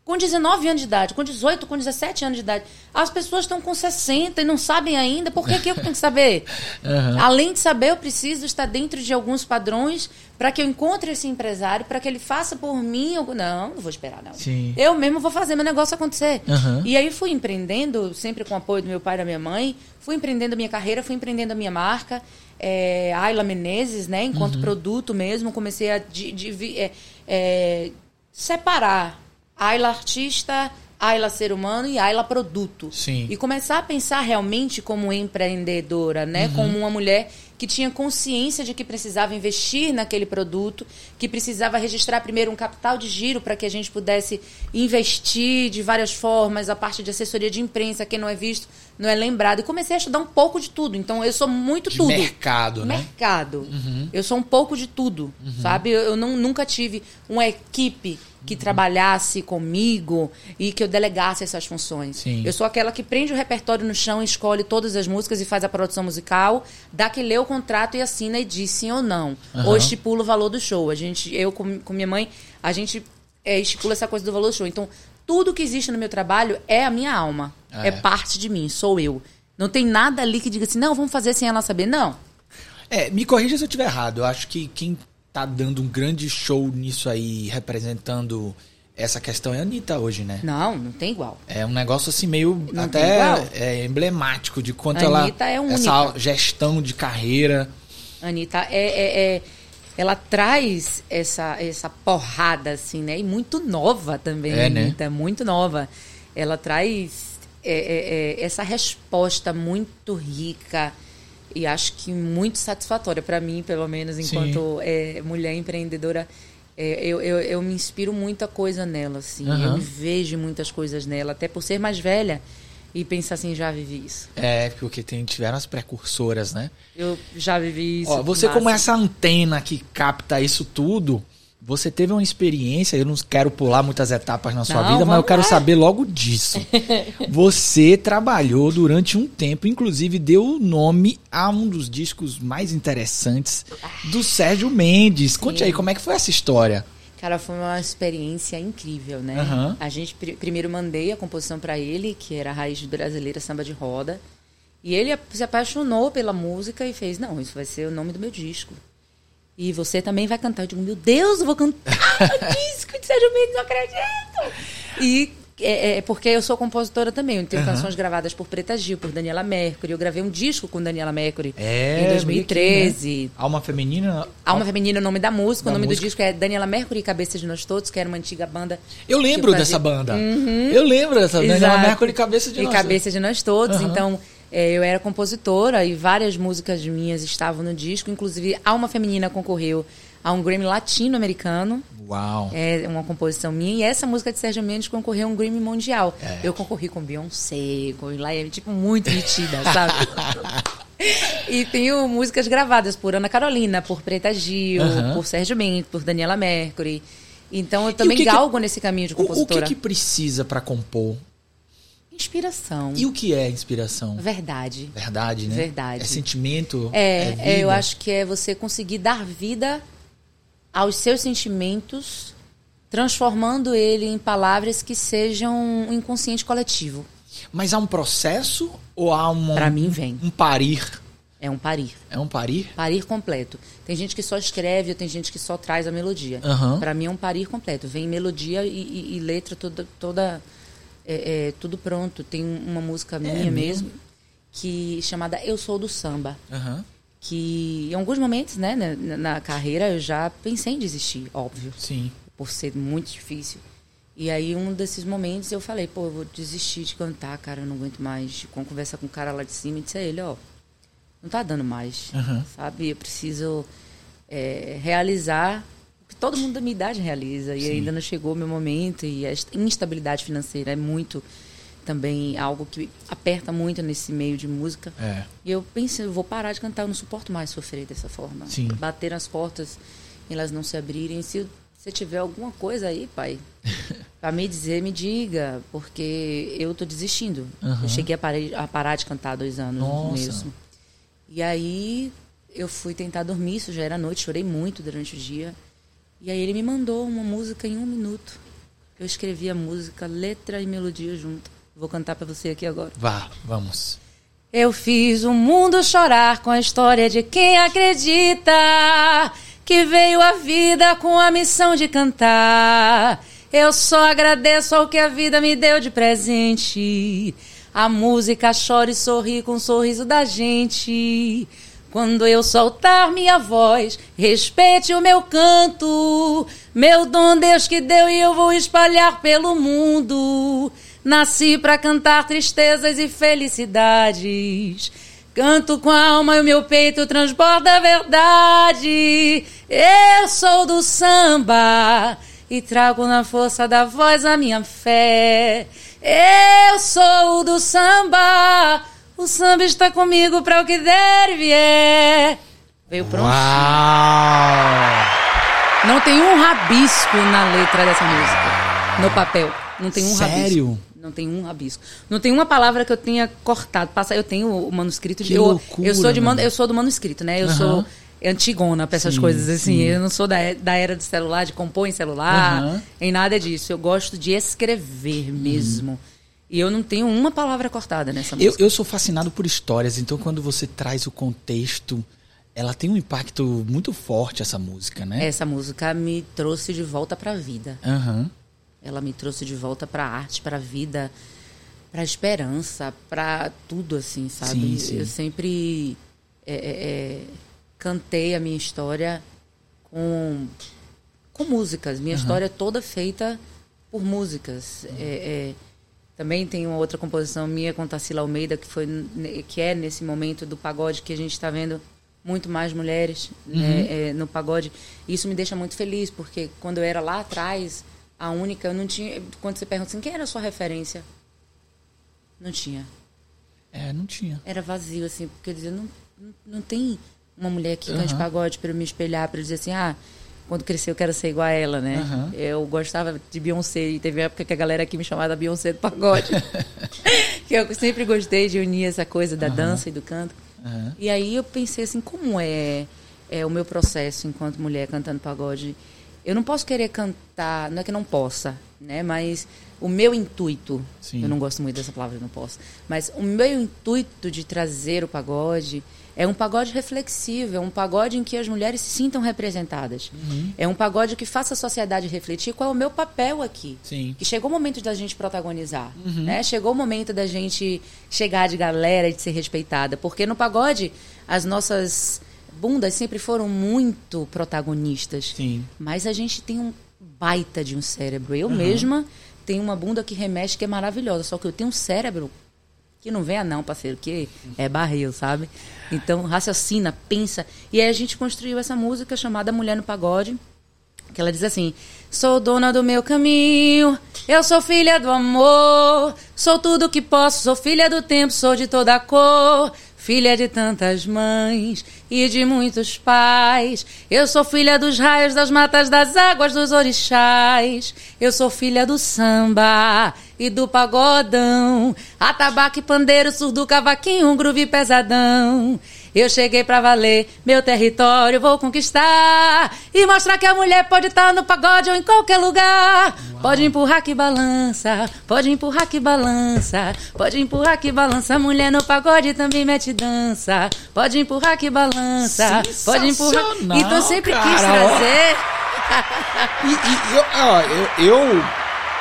com 19 anos de idade, com 18, com 17 anos de idade? As pessoas estão com 60 e não sabem ainda, por que, que eu tenho que saber? Aham. Além de saber, eu preciso estar dentro de alguns padrões para que eu encontre esse empresário, para que ele faça por mim. Não, não vou esperar, não. Sim. Eu mesmo vou fazer meu negócio acontecer. Aham. E aí fui empreendendo, sempre com o apoio do meu pai e da minha mãe, fui empreendendo a minha carreira, fui empreendendo a minha marca, é, Ayla Menezes, né? Uhum. Enquanto produto mesmo, comecei a di- divi- é, é, separar Ayla artista, Ayla ser humano e Ayla produto. Sim. E começar a pensar realmente como empreendedora, né? Uhum. Como uma mulher que tinha consciência de que precisava investir naquele produto, que precisava registrar primeiro um capital de giro para que a gente pudesse investir de várias formas, a parte de assessoria de imprensa, quem não é visto, não é lembrado. E comecei a estudar um pouco de tudo. Então eu sou muito De tudo. mercado, né? Mercado. Eu sou um pouco de tudo, sabe? Eu, eu não, nunca tive uma equipe que trabalhasse comigo e que eu delegasse essas funções. Sim. Eu sou aquela que prende o repertório no chão, escolhe todas as músicas e faz a produção musical, dá que lê o contrato e assina e diz sim ou não. Ou estipula o valor do show. A gente, eu com, com minha mãe, a gente é, estipula essa coisa do valor do show. Então, tudo que existe no meu trabalho é a minha alma. É. É, parte de mim, sou eu. Não tem nada ali que diga assim, não, vamos fazer sem ela saber. Não. É, me corrija se eu estiver errado. Eu acho que quem tá dando um grande show nisso aí, representando essa questão é a Anitta hoje, né? Não, não tem igual. É um negócio assim meio Não até é, emblemático de quanto A ela Anitta é essa única. gestão de carreira. Anitta é, é- é- ela traz essa, essa porrada, assim, né? E muito nova também, É, né? Anitta, muito nova. Ela traz é, é, é, essa resposta muito rica e acho que muito satisfatória para mim, pelo menos, enquanto é, mulher empreendedora. É, eu, eu, eu me inspiro muita coisa nela, assim. Aham. Eu vejo muitas coisas nela, até por ser mais velha e pensar assim, já vivi isso. É, porque tem, tiveram as precursoras, né? Eu já vivi isso. Ó, você massa. como essa antena que capta isso tudo, você teve uma experiência, eu não quero pular muitas etapas na sua Não, vida, mas eu quero lá. saber logo disso. você trabalhou durante um tempo, inclusive deu o nome a um dos discos mais interessantes do Sérgio Mendes. Conte Sim. aí, como é que foi essa história? Cara, foi uma experiência incrível, né? Aham. A gente pri- primeiro mandei a composição pra ele, que era a raiz brasileira samba de roda. E ele se apaixonou pela música e fez: Não, isso vai ser o nome do meu disco. E você também vai cantar. Eu digo: Meu Deus, eu vou cantar o disco de Sérgio Mendes, não acredito! E é, é porque eu sou compositora também. Eu tenho Aham. canções gravadas por Preta Gil, por Daniela Mercury. Eu gravei um disco com Daniela Mercury É, em 2013. Alma Feminina. Alma Feminina é o nome da música. Da o nome música. do disco é Daniela Mercury e Cabeça de Nós Todos, que era uma antiga banda. Eu lembro que dessa banda. Eu lembro dessa Daniela Exato. Mercury e Cabeça de E Nós. Cabeça de Nós Todos. Aham. Então, é, eu era compositora e várias músicas minhas estavam no disco. Inclusive, Alma Feminina concorreu a um Grammy latino-americano. Uau. É uma composição minha. E essa música de Sérgio Mendes concorreu a um Grammy mundial. É. Eu concorri com Beyoncé, com Laia, tipo, muito metida, sabe? e tenho músicas gravadas por Ana Carolina, por Preta Gil, por Sérgio Mendes, por Daniela Mercury. Então eu também que que- galgo nesse caminho de O, o que, compositora. que precisa pra compor? Inspiração. E o que é inspiração? Verdade. Verdade, né? Verdade. É sentimento? É, vida? é, eu acho que é você conseguir dar vida aos seus sentimentos, transformando ele em palavras que sejam um inconsciente coletivo. Mas há um processo ou há uma, Pra mim, vem. um parir? É um parir. É um parir? Parir completo. Tem gente que só escreve, ou tem gente que só traz a melodia. Aham. Pra mim é um parir completo. Vem melodia e, e- e letra toda, toda é, é, tudo pronto. Tem uma música minha mesmo? mesmo que chamada Eu Sou do Samba. Aham. Que em alguns momentos, né, na, na carreira eu já pensei em desistir, óbvio, Sim. por ser muito difícil. E aí um desses momentos eu falei, pô, eu vou desistir de cantar, cara, eu não aguento mais. Com conversa com o cara lá de cima e disse a ele, ó, não tá dando mais, Aham. sabe? Eu preciso é, realizar o que todo mundo da minha idade realiza. E Sim. ainda não chegou o meu momento e a instabilidade financeira é muito também algo que aperta muito nesse meio de música. É. E eu pensei, eu vou parar de cantar, eu não suporto mais sofrer dessa forma. Sim. Bater nas portas, elas não se abrirem. Se você tiver alguma coisa aí, pai, pra me dizer, me diga, porque eu tô desistindo. Aham. Eu cheguei a parar, a parar de cantar há dois anos Nossa. mesmo. E aí eu fui tentar dormir, isso já era noite, chorei muito durante o dia. E aí ele me mandou uma música em um minuto. Eu escrevi a música, letra e melodia junto. Vou cantar pra você aqui agora. Vá, vamos. Eu fiz o mundo chorar com a história de quem acredita que veio à vida com a missão de cantar. Eu só agradeço ao que a vida me deu de presente. A música chora e sorri com o sorriso da gente. Quando eu soltar minha voz, respeite o meu canto. Meu dom Deus que deu e eu vou espalhar pelo mundo. Nasci pra cantar tristezas e felicidades. Canto com a alma e o meu peito transborda a verdade. Eu sou do samba e trago na força da voz a minha fé. Eu sou do samba, o samba está comigo para o que der e vier. Veio pronto. Uau! Não tem um rabisco na letra dessa música. No papel. Não tem um Sério? rabisco. Não tem um rabisco. Não tem uma palavra que eu tenha cortado. Passa, eu tenho o manuscrito de. Que eu, loucura, eu sou de mano. eu sou do manuscrito, né? Eu Aham. sou antigona pra essas Sim, coisas, assim. sim. Eu não sou da, da era do celular, de compor em celular, Aham. em nada disso. Eu gosto de escrever mesmo. E eu não tenho uma palavra cortada nessa Eu, música. eu sou fascinado por histórias, então quando você traz o contexto, ela tem um impacto muito forte, essa música, né? Essa música me trouxe de volta pra vida. Aham. Ela me trouxe de volta pra arte, pra vida, pra esperança, pra tudo, assim, sabe? Sim, sim. Eu sempre é, é, é, cantei a minha história com, com músicas. Minha história é toda feita por músicas. É, é, também tem uma outra composição minha com Tarsila Almeida, que, foi, que é nesse momento do pagode que a gente está vendo muito mais mulheres né, é, no pagode. Isso me deixa muito feliz, porque quando eu era lá atrás, a única, eu não tinha. Quando você pergunta assim, quem era a sua referência? Não tinha. É, não tinha. Era vazio, assim, porque eu dizia, não, não, tem uma mulher que cante Aham. pagode para eu me espelhar, para eu dizer assim, ah, quando crescer eu quero ser igual a ela, né? Aham. Eu gostava de Beyoncé e teve época que a galera aqui me chamava Beyoncé do pagode. que eu sempre gostei de unir essa coisa da dança e do canto. E aí eu pensei assim, como é, é o meu processo enquanto mulher cantando pagode? Eu não posso querer cantar, não é que não possa, né? Mas o meu intuito, Sim. eu não gosto muito dessa palavra, não posso. Mas o meu intuito de trazer o pagode é um pagode reflexivo, é um pagode em que as mulheres se sintam representadas. Uhum. É um pagode que faça a sociedade refletir qual é o meu papel aqui. Sim. Que chegou o momento da gente protagonizar, né? Chegou o momento da gente chegar de galera e de ser respeitada, porque no pagode as nossas bundas sempre foram muito protagonistas. Sim. Mas a gente tem um baita de um cérebro. Eu mesma tenho uma bunda que remexe que é maravilhosa, só que eu tenho um cérebro que não venha não, parceiro, que é barril, sabe? Então, raciocina, pensa. E aí a gente construiu essa música chamada Mulher no Pagode, que ela diz assim: Sou dona do meu caminho, eu sou filha do amor, sou tudo que posso, sou filha do tempo, sou de toda cor, filha de tantas mães e de muitos pais. Eu sou filha dos raios, das matas, das águas, dos orixás. Eu sou filha do samba e do pagodão, atabaque, pandeiro, surdo, cavaquinho, um groove pesadão. Eu cheguei pra valer, meu território vou conquistar e mostrar que a mulher pode estar no pagode ou em qualquer lugar. Pode empurrar que balança, pode empurrar que balança, pode empurrar que balança. Mulher no pagode também mete dança. Pode empurrar que balança, pode empurrar. Então sempre quis cara, ó. trazer. E, e eu, ó, eu, eu,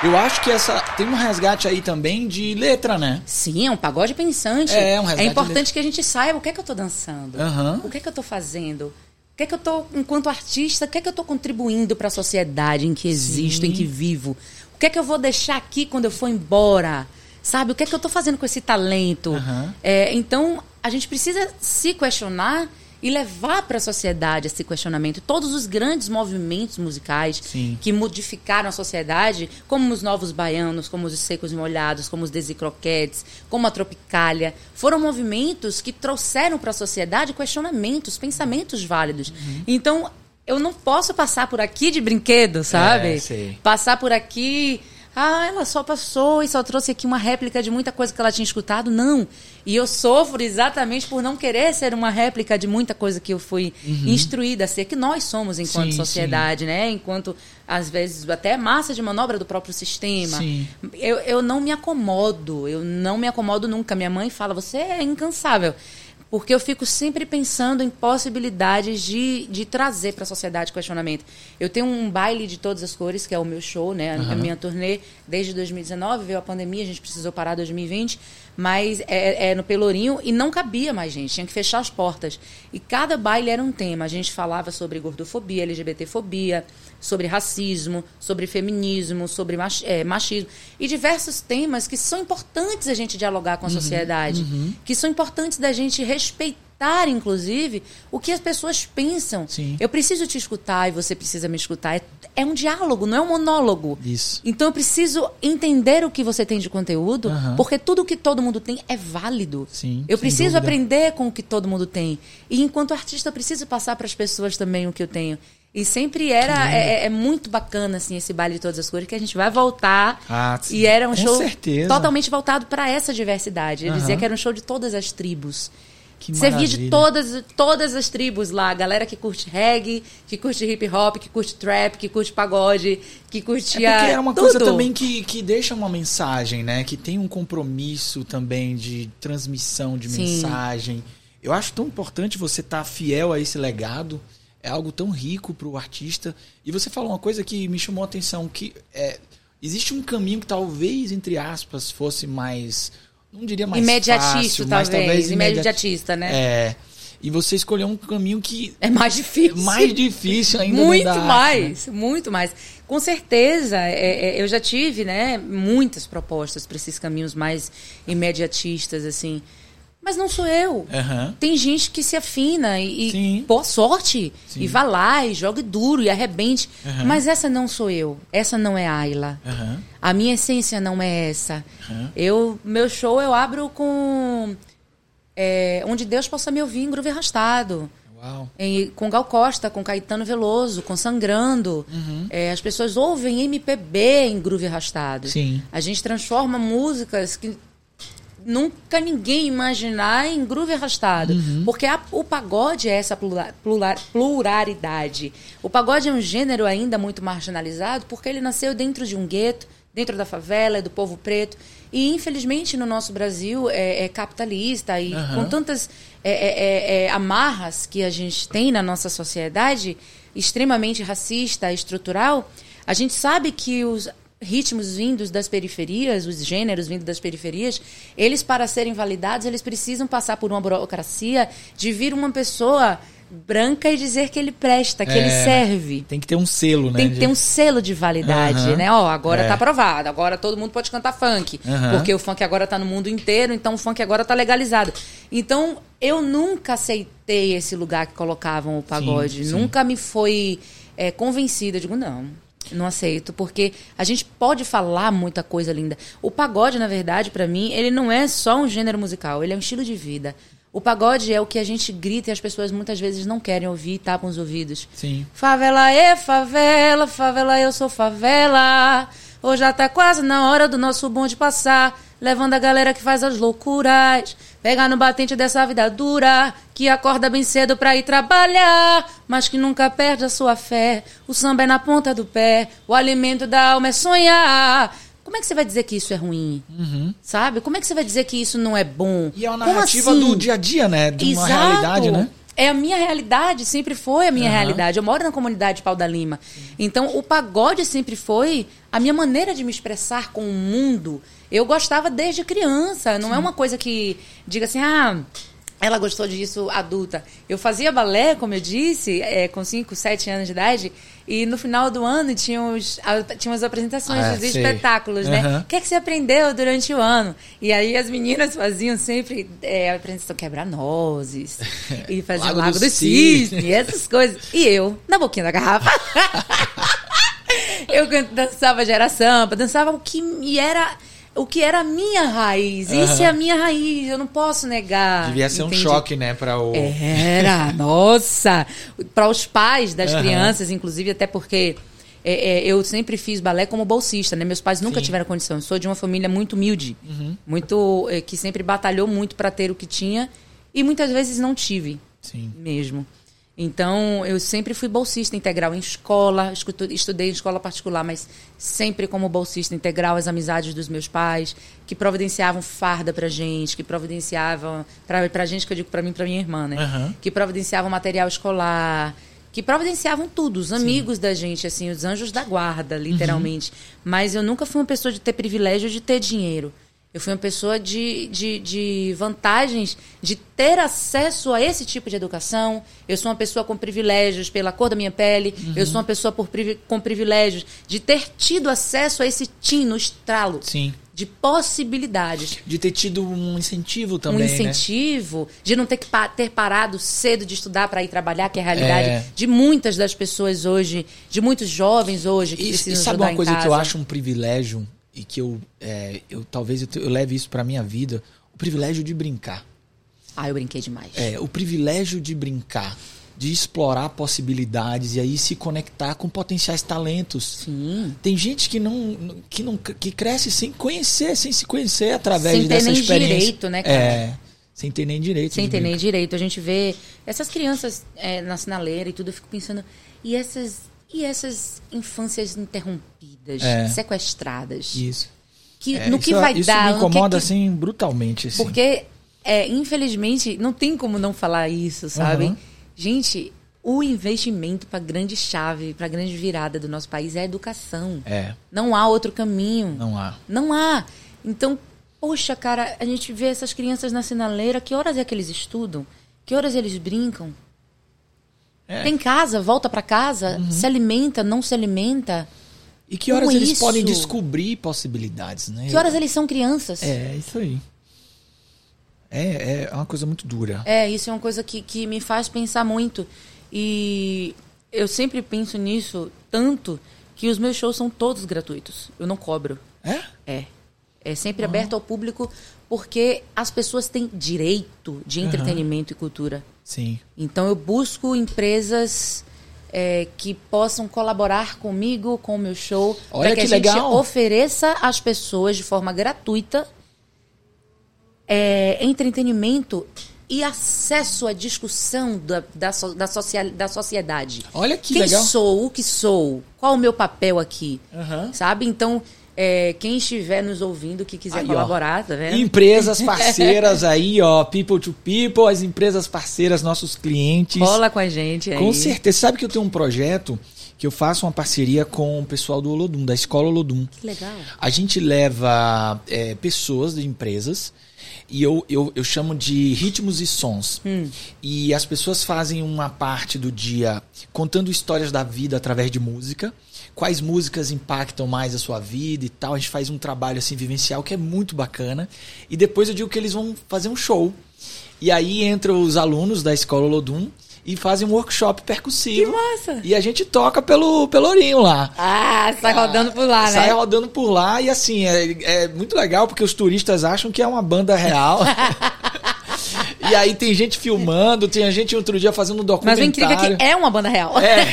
eu acho que essa tem um resgate aí também de letra, né? Sim, é um pagode pensante. É, um resgate É importante que a gente saiba o que é que eu tô dançando. Aham. O que é que eu tô fazendo? O que é que eu tô, enquanto artista, o que é que eu tô contribuindo para a sociedade em que existo, Sim. em que vivo? O que é que eu vou deixar aqui quando eu for embora? Sabe? O que é que eu tô fazendo com esse talento? Aham. É, então, a gente precisa se questionar e levar para a sociedade esse questionamento. Todos os grandes movimentos musicais Sim. que modificaram a sociedade, como os Novos Baianos, como os Secos e Molhados, como os Desicroquetes, como a Tropicália, foram movimentos que trouxeram para a sociedade questionamentos, pensamentos válidos. Uhum. Então, eu não posso passar por aqui de brinquedo, sabe? É. Passar por aqui. Ah, ela só passou e só trouxe aqui uma réplica de muita coisa que ela tinha escutado. Não. E eu sofro exatamente por não querer ser uma réplica de muita coisa que eu fui instruída a ser, que nós somos enquanto Uhum. Sim, sociedade, né? Enquanto, às vezes, até massa de manobra do próprio sistema. Sim. Eu, eu não me acomodo, eu não me acomodo nunca. Minha mãe fala, você é incansável. Porque eu fico sempre pensando em possibilidades de, de trazer para a sociedade questionamento. Eu tenho um baile de todas as cores, que é o meu show, né? A minha turnê desde 2019, veio a pandemia, a gente precisou parar 2020, mas é, é no Pelourinho e não cabia mais gente, tinha que fechar as portas. E cada baile era um tema. A gente falava sobre gordofobia, LGBTfobia, sobre racismo, sobre feminismo, sobre é, machismo e diversos temas que são importantes a gente dialogar com a sociedade, que são importantes da gente respeitar, inclusive, o que as pessoas pensam. Sim. Eu preciso te escutar e você precisa me escutar. É, é um diálogo, não é um monólogo. Isso. Então eu preciso entender o que você tem de conteúdo, Aham. porque tudo que todo mundo tem é válido. Sim, Eu preciso dúvida. aprender com o que todo mundo tem. E enquanto artista, eu preciso passar para as pessoas também o que eu tenho. E sempre era é, é- é muito bacana assim esse baile de todas as cores que a gente vai voltar. Ah, sim. e era um Com show certeza. totalmente voltado para essa diversidade. Eu Aham. dizia que era um show de todas as tribos. Que Servia de maravilha. todas, todas as tribos lá. A galera que curte reggae, que curte hip hop, que curte trap, que curte pagode, que curtia. É porque é uma tudo. coisa também que, que deixa uma mensagem, né? Que tem um compromisso também de transmissão de Sim. mensagem. Eu acho tão importante você estar fiel a esse legado. É algo tão rico para o artista. E você falou uma coisa que me chamou a atenção, que é, existe um caminho que talvez, entre aspas, fosse mais... Não diria mais Imediatista, fácil, mas talvez. talvez imedi- Imediatista, né? É. E você escolheu um caminho que É mais difícil. é mais difícil ainda Muito arte, né? mais, muito mais. Com certeza, é, é, eu já tive, né, muitas propostas para esses caminhos mais imediatistas, assim. Mas não sou eu. Aham. Tem gente que se afina e, e boa sorte. Sim. E vá lá e jogue duro e arrebente. Aham. Mas essa não sou eu. Essa não é a Ayla. Aham. A minha essência não é essa. Eu, meu show eu abro com é, onde Deus possa me ouvir em groove arrastado. Uau. Em- com Gal Costa, com Caetano Veloso, com Sangrando. Uhum. É, as pessoas ouvem MPB em groove arrastado. Sim. A gente transforma músicas que nunca ninguém imaginar em groove arrastado. Uhum. Porque a- o pagode é essa plura- plura- pluralidade. O pagode é um gênero ainda muito marginalizado porque ele nasceu dentro de um gueto, dentro da favela, do povo preto. E, infelizmente, no nosso Brasil é, é capitalista e Aham. com tantas é, é, é, é, amarras que a gente tem na nossa sociedade, extremamente racista, estrutural, a gente sabe que os ritmos vindos das periferias, os gêneros vindos das periferias, eles para serem validados, eles precisam passar por uma burocracia de vir uma pessoa branca e dizer que ele presta, que ele É. serve. Tem que ter um selo, né? Tem que ter um selo de validade, Aham. né? Ó, agora É. tá aprovado, agora todo mundo pode cantar funk. Aham. Porque o funk agora tá no mundo inteiro, então o funk agora tá legalizado. Então, eu nunca aceitei esse lugar que colocavam o pagode. sim. Nunca me foi é, convencida. Eu digo, não, não aceito, porque a gente pode falar muita coisa linda. O pagode, na verdade, pra mim, ele não é só um gênero musical, ele é um estilo de vida. O pagode é o que a gente grita e as pessoas muitas vezes não querem ouvir e tapam os ouvidos. Sim. Favela é favela, favela eu sou favela. Hoje já tá quase na hora do nosso bonde passar, levando a galera que faz as loucuras. Pegar no batente dessa vida dura, que acorda bem cedo pra ir trabalhar, mas que nunca perde a sua fé. O samba é na ponta do pé, o alimento da alma é sonhar. Como é que você vai dizer que isso é ruim? Sabe? Como é que você vai dizer que isso não é bom? Uhum. E é uma narrativa assim? do dia a dia, né? De uma Exato. realidade, né? É a minha realidade, sempre foi a minha Aham. realidade. Eu moro na comunidade Pau da Lima. Então, o pagode sempre foi a minha maneira de me expressar com o mundo. Eu gostava desde criança. Não é uma coisa que diga assim, ah. Ela gostou disso adulta. Eu fazia balé, como eu disse, é, com 5, 7 anos de idade, e no final do ano tinha, os, a, tinha as apresentações Ah, dos sei. espetáculos, né? Aham. O que é que você aprendeu durante o ano? E aí as meninas faziam sempre é, a apresentação quebra-nozes. E faziam Lago Lago, do do, Cisne, essas coisas. E eu, na boquinha da garrafa. eu dançava gera samba, dançava o que me era... O que era a minha raiz. Isso Aham. é a minha raiz, eu não posso negar. Devia ser um entende? choque, né? Pra o. Era, nossa! Para os pais das Aham. crianças, inclusive, até porque é, é, eu sempre fiz balé como bolsista, né? Meus pais nunca Sim. tiveram condição. Eu sou de uma família muito humilde, muito é, que sempre batalhou muito para ter o que tinha e muitas vezes não tive Sim. mesmo. Então, eu sempre fui bolsista integral em escola, estudei em escola particular, mas sempre como bolsista integral, as amizades dos meus pais, que providenciavam farda pra gente, que providenciavam, pra, pra gente, que eu digo pra mim e pra minha irmã, né? Aham. Que providenciavam material escolar, que providenciavam tudo, os amigos da gente, assim, os anjos da guarda, literalmente. Mas eu nunca fui uma pessoa de ter privilégio de ter dinheiro. Eu fui uma pessoa de, de, de vantagens de ter acesso a esse tipo de educação. Eu sou uma pessoa com privilégios pela cor da minha pele. Eu sou uma pessoa por, com privilégios de ter tido acesso a esse tino, estralo Sim. de possibilidades. De ter tido um incentivo também. um né? incentivo, de não ter que pa- ter parado cedo de estudar para ir trabalhar, que é a realidade É. de muitas das pessoas hoje, de muitos jovens hoje que E, precisam e sabe uma coisa que eu acho um privilégio e que eu, é, eu talvez eu, te- eu leve isso pra minha vida, o privilégio de brincar. Ah, eu brinquei demais. É, o privilégio de brincar, de explorar possibilidades e aí se conectar com potenciais talentos. Sim. Tem gente que não que não que cresce sem conhecer, sem se conhecer através Sem ter dessa nem experiência. direito, né, cara? É. Sem ter nem direito. Sem ter nem brincar. direito. A gente vê essas crianças é, na sinaleira e tudo, eu fico pensando, e essas, e essas infâncias interrompidas, É. sequestradas? Isso. Que, É, no que isso, vai isso dar? me no que incomoda, que- assim, brutalmente, assim. Porque, é, infelizmente, não tem como não falar isso, sabe? Uhum. Gente, o investimento para grande chave, para grande virada do nosso país é a educação. É, Não há outro caminho. não há. Não há. Então, poxa, cara, a gente vê essas crianças na sinaleira, que horas é que eles estudam? Que horas eles brincam? É. Uhum. Tem casa, volta para casa, se alimenta, não se alimenta. E que horas Com eles isso- podem descobrir possibilidades, né? Que horas eles são crianças? É, isso aí. É, é uma coisa muito dura. É, isso é uma coisa que, que me faz pensar muito. E eu sempre penso nisso tanto que os meus shows são todos gratuitos. Eu não cobro. É? É. É sempre aberto ao público porque as pessoas têm direito de entretenimento e cultura. Sim. Então eu busco empresas é, que possam colaborar comigo, com o meu show, para que, que a gente legal. ofereça às pessoas de forma gratuita é, entretenimento e acesso à discussão da, da, da, social, da sociedade. Olha que Quem legal. sou? O que sou? Qual o meu papel aqui? Aham. Sabe? Então, é, quem estiver nos ouvindo, que quiser Aí, ó. colaborar, tá vendo? Empresas parceiras aí, ó. People to people, as empresas parceiras, nossos clientes. Cola com a gente aí. Com certeza. Sabe que eu tenho um projeto que eu faço uma parceria com o pessoal do Olodum, da Escola Olodum. Que legal. A gente leva é, pessoas de empresas e eu, eu, eu chamo de ritmos e sons. E as pessoas fazem uma parte do dia contando histórias da vida através de música. Quais músicas impactam mais a sua vida e tal. A gente faz um trabalho assim vivencial que é muito bacana. E depois eu digo que eles vão fazer um show. E aí entram os alunos da escola Olodum e fazem um workshop percussivo. Que massa! E a gente toca pelo Pelourinho lá. Ah, sai rodando por lá, Sai né? rodando por lá e assim, é, é muito legal porque os turistas acham que é uma banda real. e aí tem gente filmando, tem a gente outro dia fazendo um Mas documentário. o incrível é que é uma banda real. É,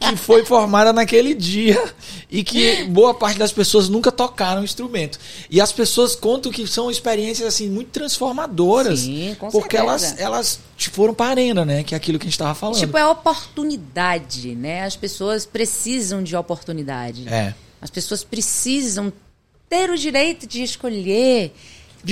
que foi formada naquele dia e que boa parte das pessoas nunca tocaram o instrumento. E as pessoas contam que são experiências assim muito transformadoras, Sim, com porque certeza. elas elas foram para a arena, né, que é aquilo que a gente estava falando. Tipo, é oportunidade, né? As pessoas precisam de oportunidade. É. As pessoas precisam ter o direito de escolher.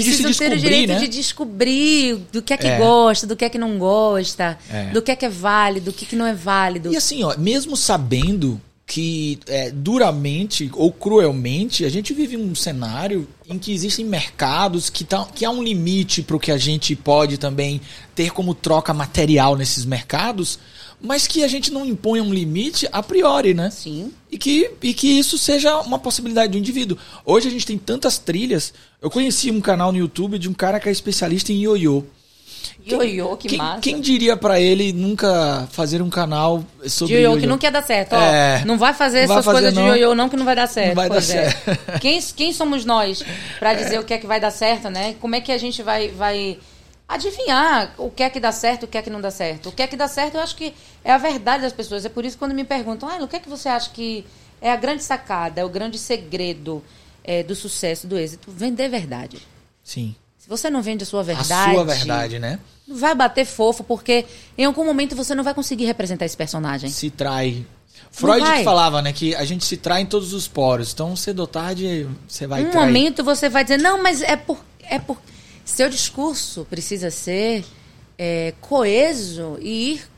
De se ter o descobrir, direito né? de descobrir do que é que É. gosta, do que é que não gosta, É. do que é que é válido, do que, que não é válido. E assim, ó, mesmo sabendo que é, duramente ou cruelmente a gente vive um cenário em que existem mercados que, tá, que há um limite para o que a gente pode também ter como troca material nesses mercados, mas que a gente não impõe um limite a priori, né? Sim. E que, e que isso seja uma possibilidade do indivíduo. Hoje a gente tem tantas trilhas. Eu conheci um canal no YouTube de um cara que é especialista em ioiô. Ioiô, que quem, massa. quem diria pra ele nunca fazer um canal sobre De ioiô, que não quer dar certo. Ó, É. Não vai fazer Não vai essas fazer, coisas não. de ioiô, não, que não vai dar certo. Não vai dar Pois é. certo. Quem, quem somos nós pra dizer o que é que vai dar certo, né? Como é que a gente vai, vai adivinhar o que é que dá certo e o que é que não dá certo? O que é que dá certo, eu acho que é a verdade das pessoas. É por isso que quando me perguntam, ah, o que é que você acha que é a grande sacada, é o grande segredo é, do sucesso, do êxito? Vender verdade. Sim. Se você não vende a sua A verdade. sua verdade, né? Não vai bater fofo, porque em algum momento você não vai conseguir representar esse personagem. Se trai. Freud que falava, né? Que a gente se trai em todos os poros. Então, cedo ou tarde, você vai um trair. momento você vai dizer, não, mas é por. É por... Seu discurso precisa ser é, coeso e ir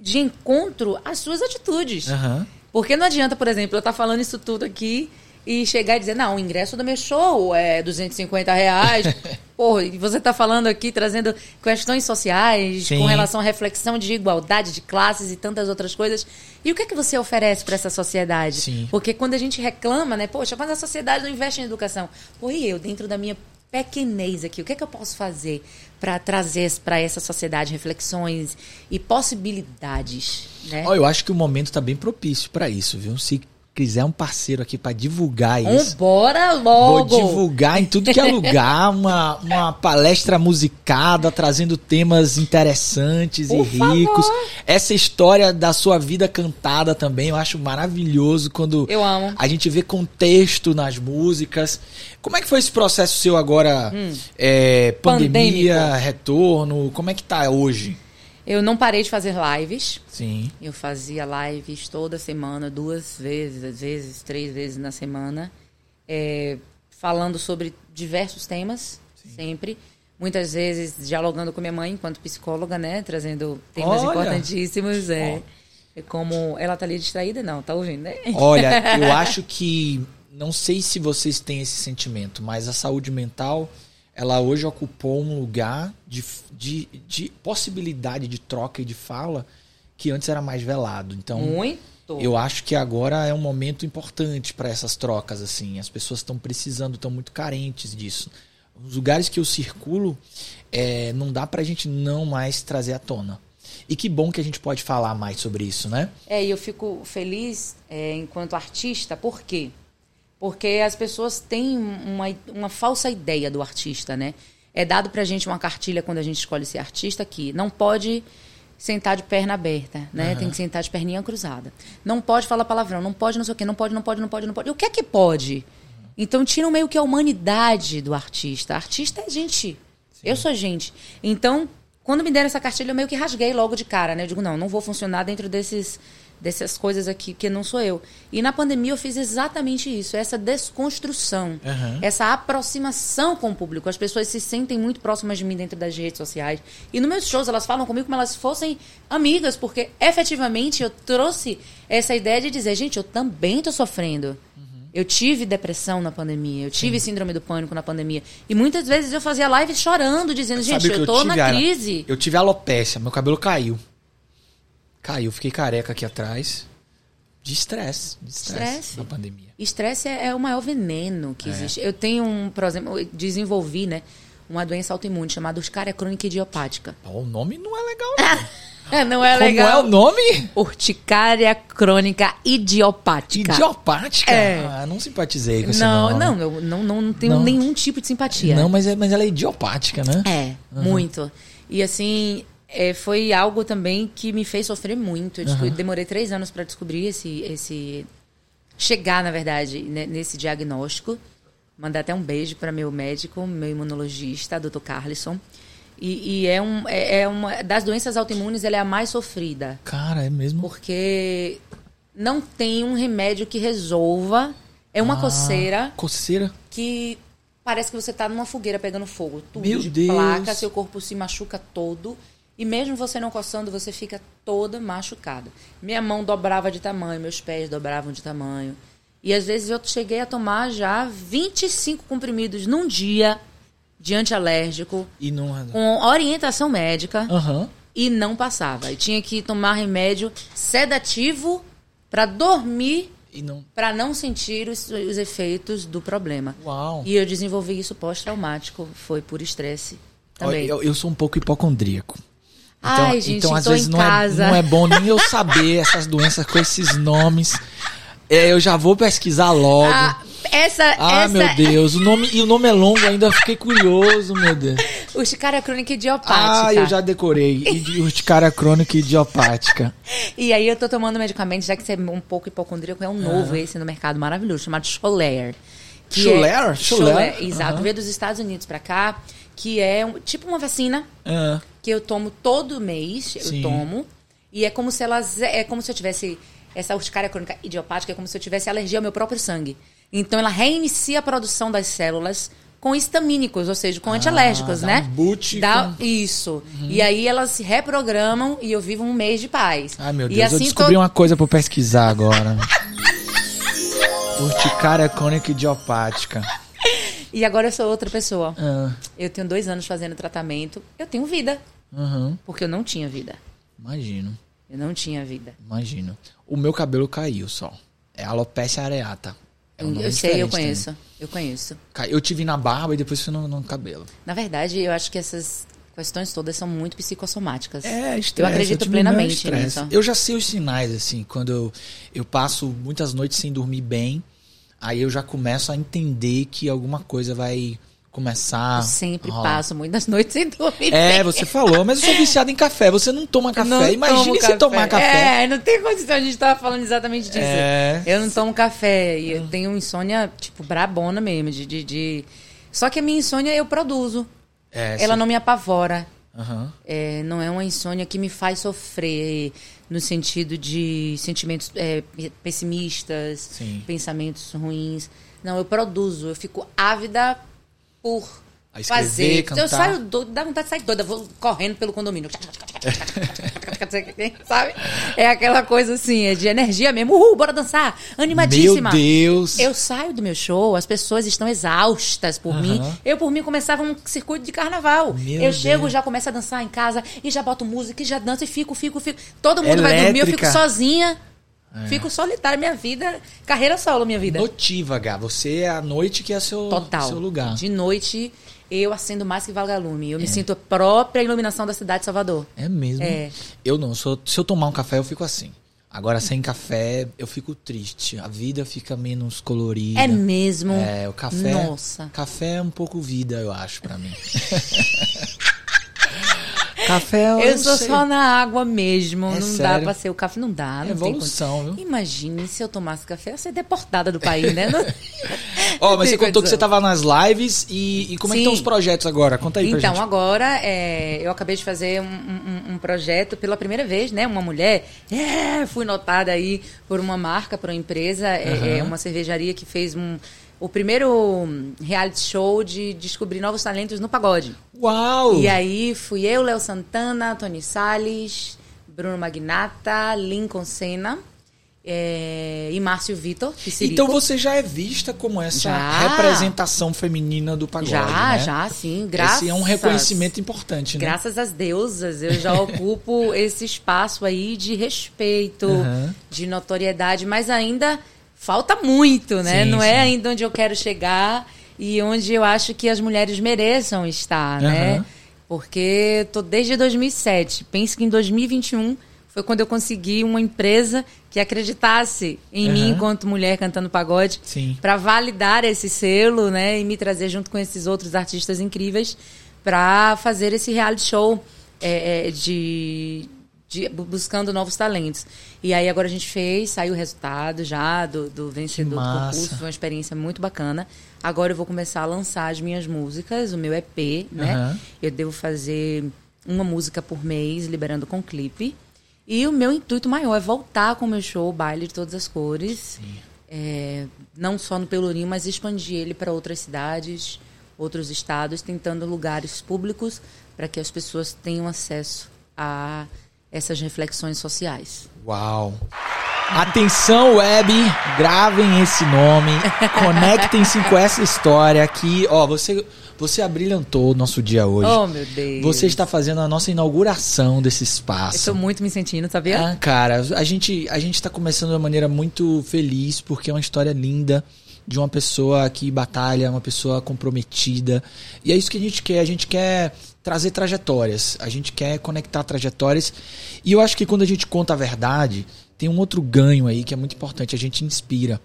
de encontro às suas atitudes. Aham. Porque não adianta, por exemplo, eu estar falando isso tudo aqui e chegar e dizer, não, o ingresso do meu show é 250 reais. Porra, e você está falando aqui, trazendo questões sociais Sim. com relação à reflexão de igualdade de classes e tantas outras coisas. E o que é que você oferece para essa sociedade? Sim. Porque quando a gente reclama, né, poxa, mas a sociedade não investe em educação. Pô, e eu, dentro da minha pequenez aqui, o que é que eu posso fazer para trazer para essa sociedade reflexões e possibilidades, né? Ó, eu acho que o momento tá bem propício para isso, viu? Se quiser um parceiro aqui para divulgar isso. Bora logo! Vou divulgar em tudo que é lugar uma, uma palestra musicada, trazendo temas interessantes Por e ricos. favor. Essa história da sua vida cantada também, eu acho maravilhoso quando a gente vê contexto nas músicas. Como é que foi esse processo seu agora? É, pandemia, Pandêmico. retorno, como é que tá hoje? Eu não parei de fazer lives. Sim. Eu fazia lives toda semana, duas vezes, às vezes três vezes na semana, é, falando sobre diversos temas, sempre. Muitas vezes dialogando com minha mãe enquanto psicóloga, né? Trazendo temas Olha! importantíssimos. É, É como. Ela tá ali distraída? Não, tá ouvindo, né? Olha, eu acho que. Não sei se vocês têm esse sentimento, mas a saúde mental, ela hoje ocupou um lugar de, de, de possibilidade de troca e de fala que antes era mais velado. Então, Muito. eu acho que agora é um momento importante para essas trocas, assim. As pessoas estão precisando, estão muito carentes disso. Os lugares que eu circulo, é, não dá pra gente não mais trazer à tona. E que bom que a gente pode falar mais sobre isso, né? É, e eu fico feliz é, enquanto artista, por quê? Porque as pessoas têm uma, uma falsa ideia do artista, né? É dado pra gente uma cartilha quando a gente escolhe ser artista que não pode sentar de perna aberta, né? Tem que sentar de perninha cruzada. Não pode falar palavrão, não pode não sei o quê, não pode, não pode, não pode, não pode. E o que é que pode? Então tiram meio que a humanidade do artista. Artista é gente. Eu sou gente. Então, quando me deram essa cartilha, eu meio que rasguei logo de cara, né? Eu digo, não, não vou funcionar dentro desses dessas coisas aqui, que não sou eu. E na pandemia eu fiz exatamente isso, essa desconstrução, Aham. essa aproximação com o público. As pessoas se sentem muito próximas de mim dentro das redes sociais. E nos meus shows elas falam comigo como elas fossem amigas, porque efetivamente eu trouxe essa ideia de dizer, gente, eu também tô sofrendo. Eu tive depressão na pandemia, eu tive síndrome do pânico na pandemia. E muitas vezes eu fazia live chorando, dizendo, gente, que eu tô na crise. Eu tive alopecia, meu cabelo caiu. Caiu, fiquei careca aqui atrás. De estresse. De estresse na pandemia. Estresse é, é o maior veneno que existe. Eu tenho um, por exemplo, desenvolvi, né, uma doença autoimune chamada urticária crônica idiopática. O nome não é legal, não. Não é Como legal. é o nome? Urticária crônica idiopática. Idiopática? É. Ah, não simpatizei com esse Não, não, eu não, não, não tenho Não. nenhum tipo de simpatia. Não, mas, é, mas ela é idiopática, né? É, muito. E assim, é, foi algo também que me fez sofrer muito. Eu Aham. demorei três anos para descobrir esse, esse. Chegar, na verdade, né, nesse diagnóstico. Mandar até um beijo para meu médico, meu imunologista, Dr. Carlson. E, e é, um, é, é uma. Das doenças autoimunes, ela é a mais sofrida. Cara, é mesmo. Porque não tem um remédio que resolva. É uma Ah, coceira Coceira? que parece que você tá numa fogueira pegando fogo. Tudo Meu de Deus. placa, seu corpo se machuca todo. E mesmo você não coçando, você fica toda machucada. Minha mão dobrava de tamanho, meus pés dobravam de tamanho. E às vezes eu cheguei a tomar já 25 comprimidos num dia de antialérgico, E não. com orientação médica, Aham. e não passava. E tinha que tomar remédio sedativo para dormir E não. para não sentir os, os efeitos do problema. Uau. E eu desenvolvi isso pós-traumático, foi por estresse também. Eu, eu sou um pouco hipocondríaco. Ai, gente, então às vezes em não casa. é, não é bom nem eu saber essas doenças com esses nomes. É, eu já vou pesquisar logo. Ah, essa, Ah, essa meu Deus, o nome, e o nome é longo ainda, eu fiquei curioso, meu Deus. urticária crônica idiopática. Ah, eu já decorei. Urticária crônica idiopática. E aí eu tô tomando medicamento, já que você é um pouco hipocondríaco, é um novo esse no mercado maravilhoso, chamado Xolair. que Xolair? É, exato. Aham. Veio dos Estados Unidos pra cá, que é um- tipo uma vacina Ah, que eu tomo todo mês, eu Sim. tomo. E é como se elas. É como se eu tivesse. Essa urticária crônica idiopática é como se eu tivesse alergia ao meu próprio sangue. Então ela reinicia a produção das células com histamínicos, ou seja, com antialérgicos, dá né? um boot Dá, com- Isso. E aí elas se reprogramam e eu vivo um mês de paz. Ai, meu E Deus, eu assim descobri to- uma coisa pra eu pesquisar agora. Urticária crônica idiopática. E agora eu sou outra pessoa. Ah, Eu tenho dois anos fazendo tratamento. Eu tenho vida. aham, Porque eu não tinha vida. imagino, Eu não tinha vida. imagino. O meu cabelo caiu só. É alopecia areata. É um eu sei, eu conheço. também. Eu conheço. Eu tive na barba e depois fui no, no cabelo. Na verdade, eu acho que essas questões todas são muito psicossomáticas. É, estresse, eu acredito tipo, plenamente nisso. Eu já sei os sinais, assim, quando eu, eu passo muitas noites sem dormir bem, aí eu já começo a entender que alguma coisa vai começar. Eu sempre rolar. passo muitas noites sem dormir. É, você falou, mas eu sou viciado em café. Você não toma café. Não Imagine se tomar café. É, não tem condição. A gente tava falando exatamente disso. É. Eu não tomo café. E eu tenho insônia, tipo, brabona mesmo. De, de, de- Só que a minha insônia eu produzo. É, Ela sim. não me apavora. Aham. É, não é uma insônia que me faz sofrer no sentido de sentimentos é, pessimistas, Sim. pensamentos ruins. Não, eu produzo. Eu fico ávida por A escrever, fazer. cantar. Eu saio doida, dá vontade de sair doida, vou correndo pelo condomínio. Sabe? É aquela coisa assim, é de energia mesmo. Uhul, bora dançar! Animadíssima! Meu Deus. Eu saio do meu show, as pessoas estão exaustas por Aham. mim. Eu, por mim, começava um circuito de carnaval. Meu eu chego, Deus. já começo a dançar em casa e já boto música e já danço e fico, fico, fico. Todo mundo vai dormir, eu fico Elétrica. É. sozinha. Fico solitária, minha vida. Carreira solo, minha vida. Notívaga. Você é a noite que é seu, Total. seu lugar. De noite, eu acendo mais que vagalume. Eu me sinto a própria iluminação da cidade de Salvador. É mesmo? É. Eu não. Se eu, se eu tomar um café, eu fico assim. Agora, sem café, eu fico triste. A vida fica menos colorida. É mesmo? É, o café. Nossa. Café é um pouco vida, eu acho, pra mim. café eu, Eu sou sei. só na água mesmo. É não dá sério? pra ser o café. Não dá. Não tem Evolução, viu? Imagine se eu tomasse café, eu ia ser deportada do país, né? Ó, mas você contou que você tava nas lives e, e como é que Sim. estão os projetos agora? Conta aí pra Então, gente. agora, é, eu acabei de fazer um, um- um projeto pela primeira vez, né? Uma mulher. É, fui notada aí por uma marca, por uma empresa, é, é Aham. uma cervejaria que fez um, o primeiro reality show de descobrir novos talentos no pagode. Uau! E aí fui eu, Léo Santana, Tony Salles, Bruno Magnata, Lincoln Senna é, e Márcio Vitor. Então você já é vista como essa Já. representação feminina do pagode, Já, né? já, sim. Graças. Esse é um reconhecimento importante, né? Graças às deusas, eu já ocupo esse espaço aí de respeito, Aham. de notoriedade, mas ainda falta muito, né? Sim, Não sim. é ainda onde eu quero chegar e onde eu acho que as mulheres mereçam estar, né? Aham. Porque tô desde 2007. Penso que em 2021 foi quando eu consegui uma empresa que acreditasse em mim Aham. enquanto mulher cantando pagode para validar esse selo, né, e me trazer junto com esses outros artistas incríveis para fazer esse reality show é, é, de, de- bu- buscando novos talentos. E aí agora a gente fez, saiu o resultado já do, do vencedor do concurso, foi uma experiência muito bacana. Agora eu vou começar a lançar as minhas músicas, o meu EP, né? Aham. Eu devo fazer uma música por mês, liberando com clipe. E o meu intuito maior é voltar com o meu show, Baile de Todas as Cores. É, não só no Pelourinho, mas expandir ele para outras cidades, outros estados, tentando lugares públicos para que as pessoas tenham acesso a essas reflexões sociais. Uau! Atenção, web, gravem esse nome, conectem-se com essa história aqui. Ó, você, você abrilhantou o nosso dia hoje. Oh, meu Deus. Você está fazendo a nossa inauguração desse espaço. Eu tô muito me sentindo, sabia? Ah, cara, a gente a gente está começando de uma maneira muito feliz porque é uma história linda de uma pessoa que batalha, uma pessoa comprometida. E é isso que a gente quer. A gente quer trazer trajetórias. A gente quer conectar trajetórias. E eu acho que quando a gente conta a verdade, tem um outro ganho aí que é muito importante. A gente inspira.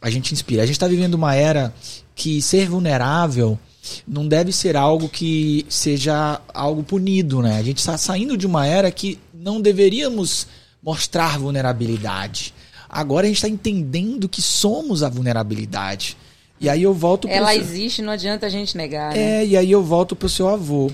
A gente inspira. A gente está vivendo uma era que ser vulnerável não deve ser algo que seja algo punido, né? A gente está saindo de uma era que não deveríamos mostrar vulnerabilidade. Agora a gente está entendendo que somos a vulnerabilidade. E aí eu volto pro Ela seu- existe, não adianta a gente negar. né? é, e aí eu volto pro seu avô.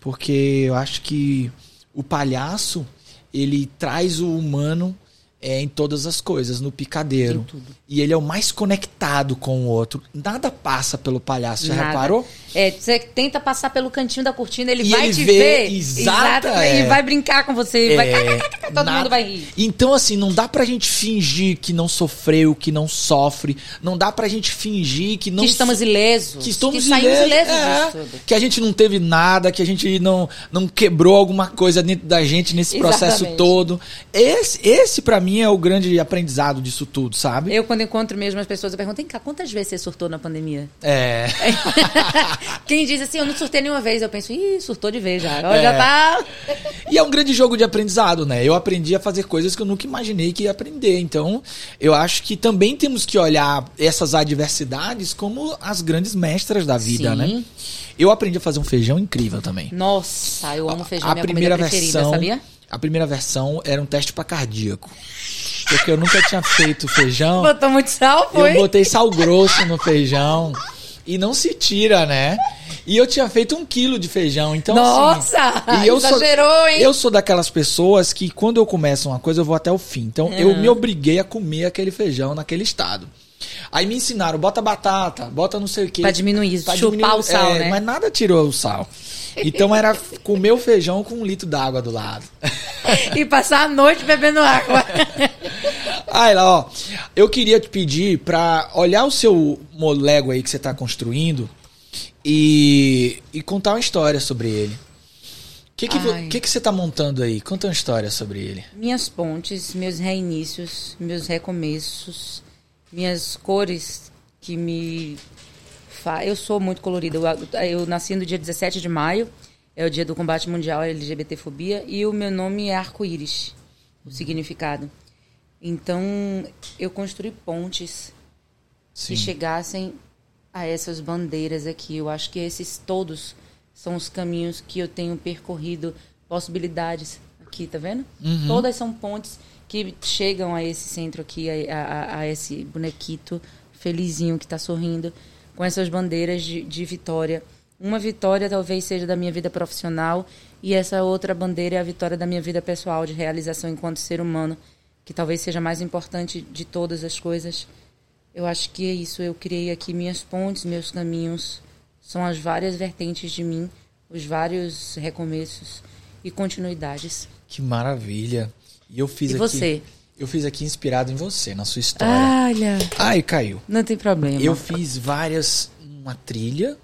Porque eu acho que o palhaço, ele traz o humano é, em todas as coisas, no picadeiro. E ele é o mais conectado com o outro. Nada passa pelo palhaço, já Nada. reparou? É, você tenta passar pelo cantinho da cortina, ele E vai ele te vê, ver. exata, E é. vai brincar com você. Vai, É, todo nada- mundo vai rir. Então, assim, não dá pra gente fingir que não sofreu, que não sofre. Não dá pra gente fingir que não que estamos so- ilesos. que estamos saímos ilesos, ilesos é, que a gente não teve nada, que a gente não, não quebrou alguma coisa dentro da gente nesse processo todo. Esse, esse para mim mim é o grande aprendizado disso tudo, sabe? Eu, quando encontro mesmo as pessoas, eu pergunto, cá, quantas vezes você surtou na pandemia? É. Quem diz assim, eu não surtei nenhuma vez, eu penso, ih, surtou de vez já. É. Já tá. E é um grande jogo de aprendizado, né? Eu aprendi a fazer coisas que eu nunca imaginei que ia aprender. Então, eu acho que também temos que olhar essas adversidades como as grandes mestras da vida, Sim. né? Eu aprendi a fazer um feijão incrível também. Nossa, eu amo feijão, a minha primeira comida preferida, versão, sabia? A primeira versão era um teste para cardíaco. Porque eu nunca tinha feito feijão. Botou muito sal, foi? Eu botei sal grosso no feijão. E não se tira, né? E eu tinha feito um quilo de feijão, então Nossa! assim, e eu exagerou, sou, hein? Eu sou daquelas pessoas que quando eu começo uma coisa eu vou até o fim. Então eu me obriguei a comer aquele feijão naquele estado. Aí me ensinaram, bota batata, bota não sei o quê. Pra diminuir, Pra chupar diminuir- o sal, é, né? Mas nada tirou o sal. Então era comer o feijão com um litro d'água do lado. E passar a noite bebendo água. Aí lá, ó. Eu queria te pedir pra olhar o seu molego aí que você tá construindo e, e contar uma história sobre ele. O que, que, que, que você tá montando aí? Conta uma história sobre ele. minhas pontes, meus reinícios, meus recomeços, minhas cores que me. Fa... Eu sou muito colorida. Eu, eu nasci no dia 17 de maio, é o dia do combate mundial à LGBTfobia, e o meu nome é arco-íris, o significado. Então, eu construí pontes Sim. que chegassem a essas bandeiras aqui. Eu acho que esses todos são os caminhos que eu tenho percorrido, possibilidades aqui, tá vendo? Todas são pontes que chegam a esse centro aqui, a, a- a esse bonequito felizinho que está sorrindo, com essas bandeiras de, de vitória. Uma vitória talvez seja da minha vida profissional e essa outra bandeira é a vitória da minha vida pessoal, de realização enquanto ser humano, que talvez seja mais importante de todas as coisas. Eu acho que é isso. Eu criei aqui minhas pontes, meus caminhos. São as várias vertentes de mim, os vários recomeços e continuidades. Que maravilha. E eu fiz E aqui. você? Eu fiz aqui inspirado em você, na sua história. Olha, Ai, caiu. não tem problema. Eu fiz várias. Uma trilha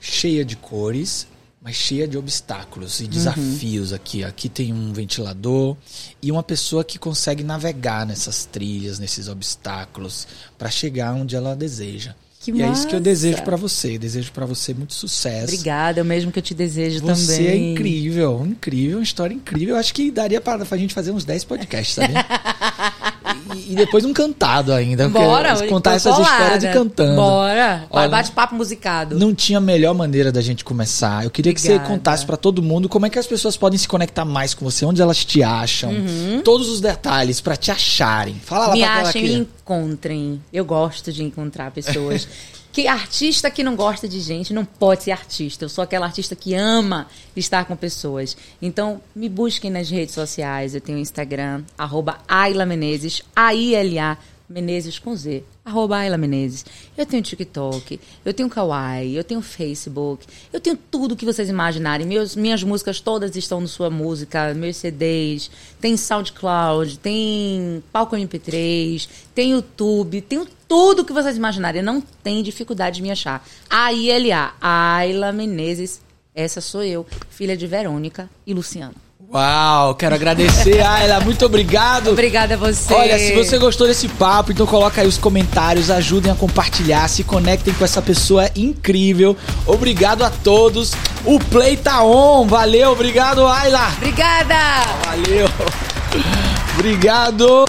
cheia de cores, mas cheia de obstáculos e Uhum. desafios aqui. Aqui tem um ventilador e uma pessoa que consegue navegar nessas trilhas, nesses obstáculos, para chegar onde ela deseja. Que e é isso que eu massa! desejo para você. Eu desejo para você muito sucesso. Obrigada, é o mesmo que eu te desejo Você também. é incrível, incrível, uma história incrível. Eu acho que daria pra, pra gente fazer uns 10 podcasts, sabe? e, e depois um cantado ainda. Bora, Contar essas colada. histórias e cantando. Bora. Olha, Bate-papo musicado. Não tinha melhor maneira da gente começar. Eu queria que você Obrigada. contasse pra todo mundo como é que as pessoas podem se conectar mais com você, onde elas te acham, todos os detalhes pra te acharem. Fala lá Uhum. Me pra achem e aqui. encontrem. Eu gosto de encontrar pessoas. que artista que não gosta de gente não pode ser artista. Eu sou aquela artista que ama estar com pessoas. Então, me busquem nas redes sociais. Eu tenho o Instagram, arroba Ayla Menezes, A-I-L-A, Menezes com Z, arroba Ayla Menezes. Eu tenho TikTok, eu tenho Kawaii, eu tenho Facebook, eu tenho tudo que vocês imaginarem. Meus, minhas músicas todas estão no Sua Música, meus CDs, tem SoundCloud, tem Palco MP3, tem YouTube, tenho tudo que vocês imaginarem. Não tem dificuldade de me achar. A-I-L-A, Ayla Menezes, essa sou eu, filha de Verônica e Luciano. Uau, quero agradecer, Ayla. Muito obrigado. Obrigada a você. Olha, se você gostou desse papo, então coloca aí os comentários, ajudem a compartilhar, se conectem com essa pessoa incrível. Obrigado a todos. O play tá on. Valeu, obrigado, Ayla. Obrigada! Valeu. Obrigado.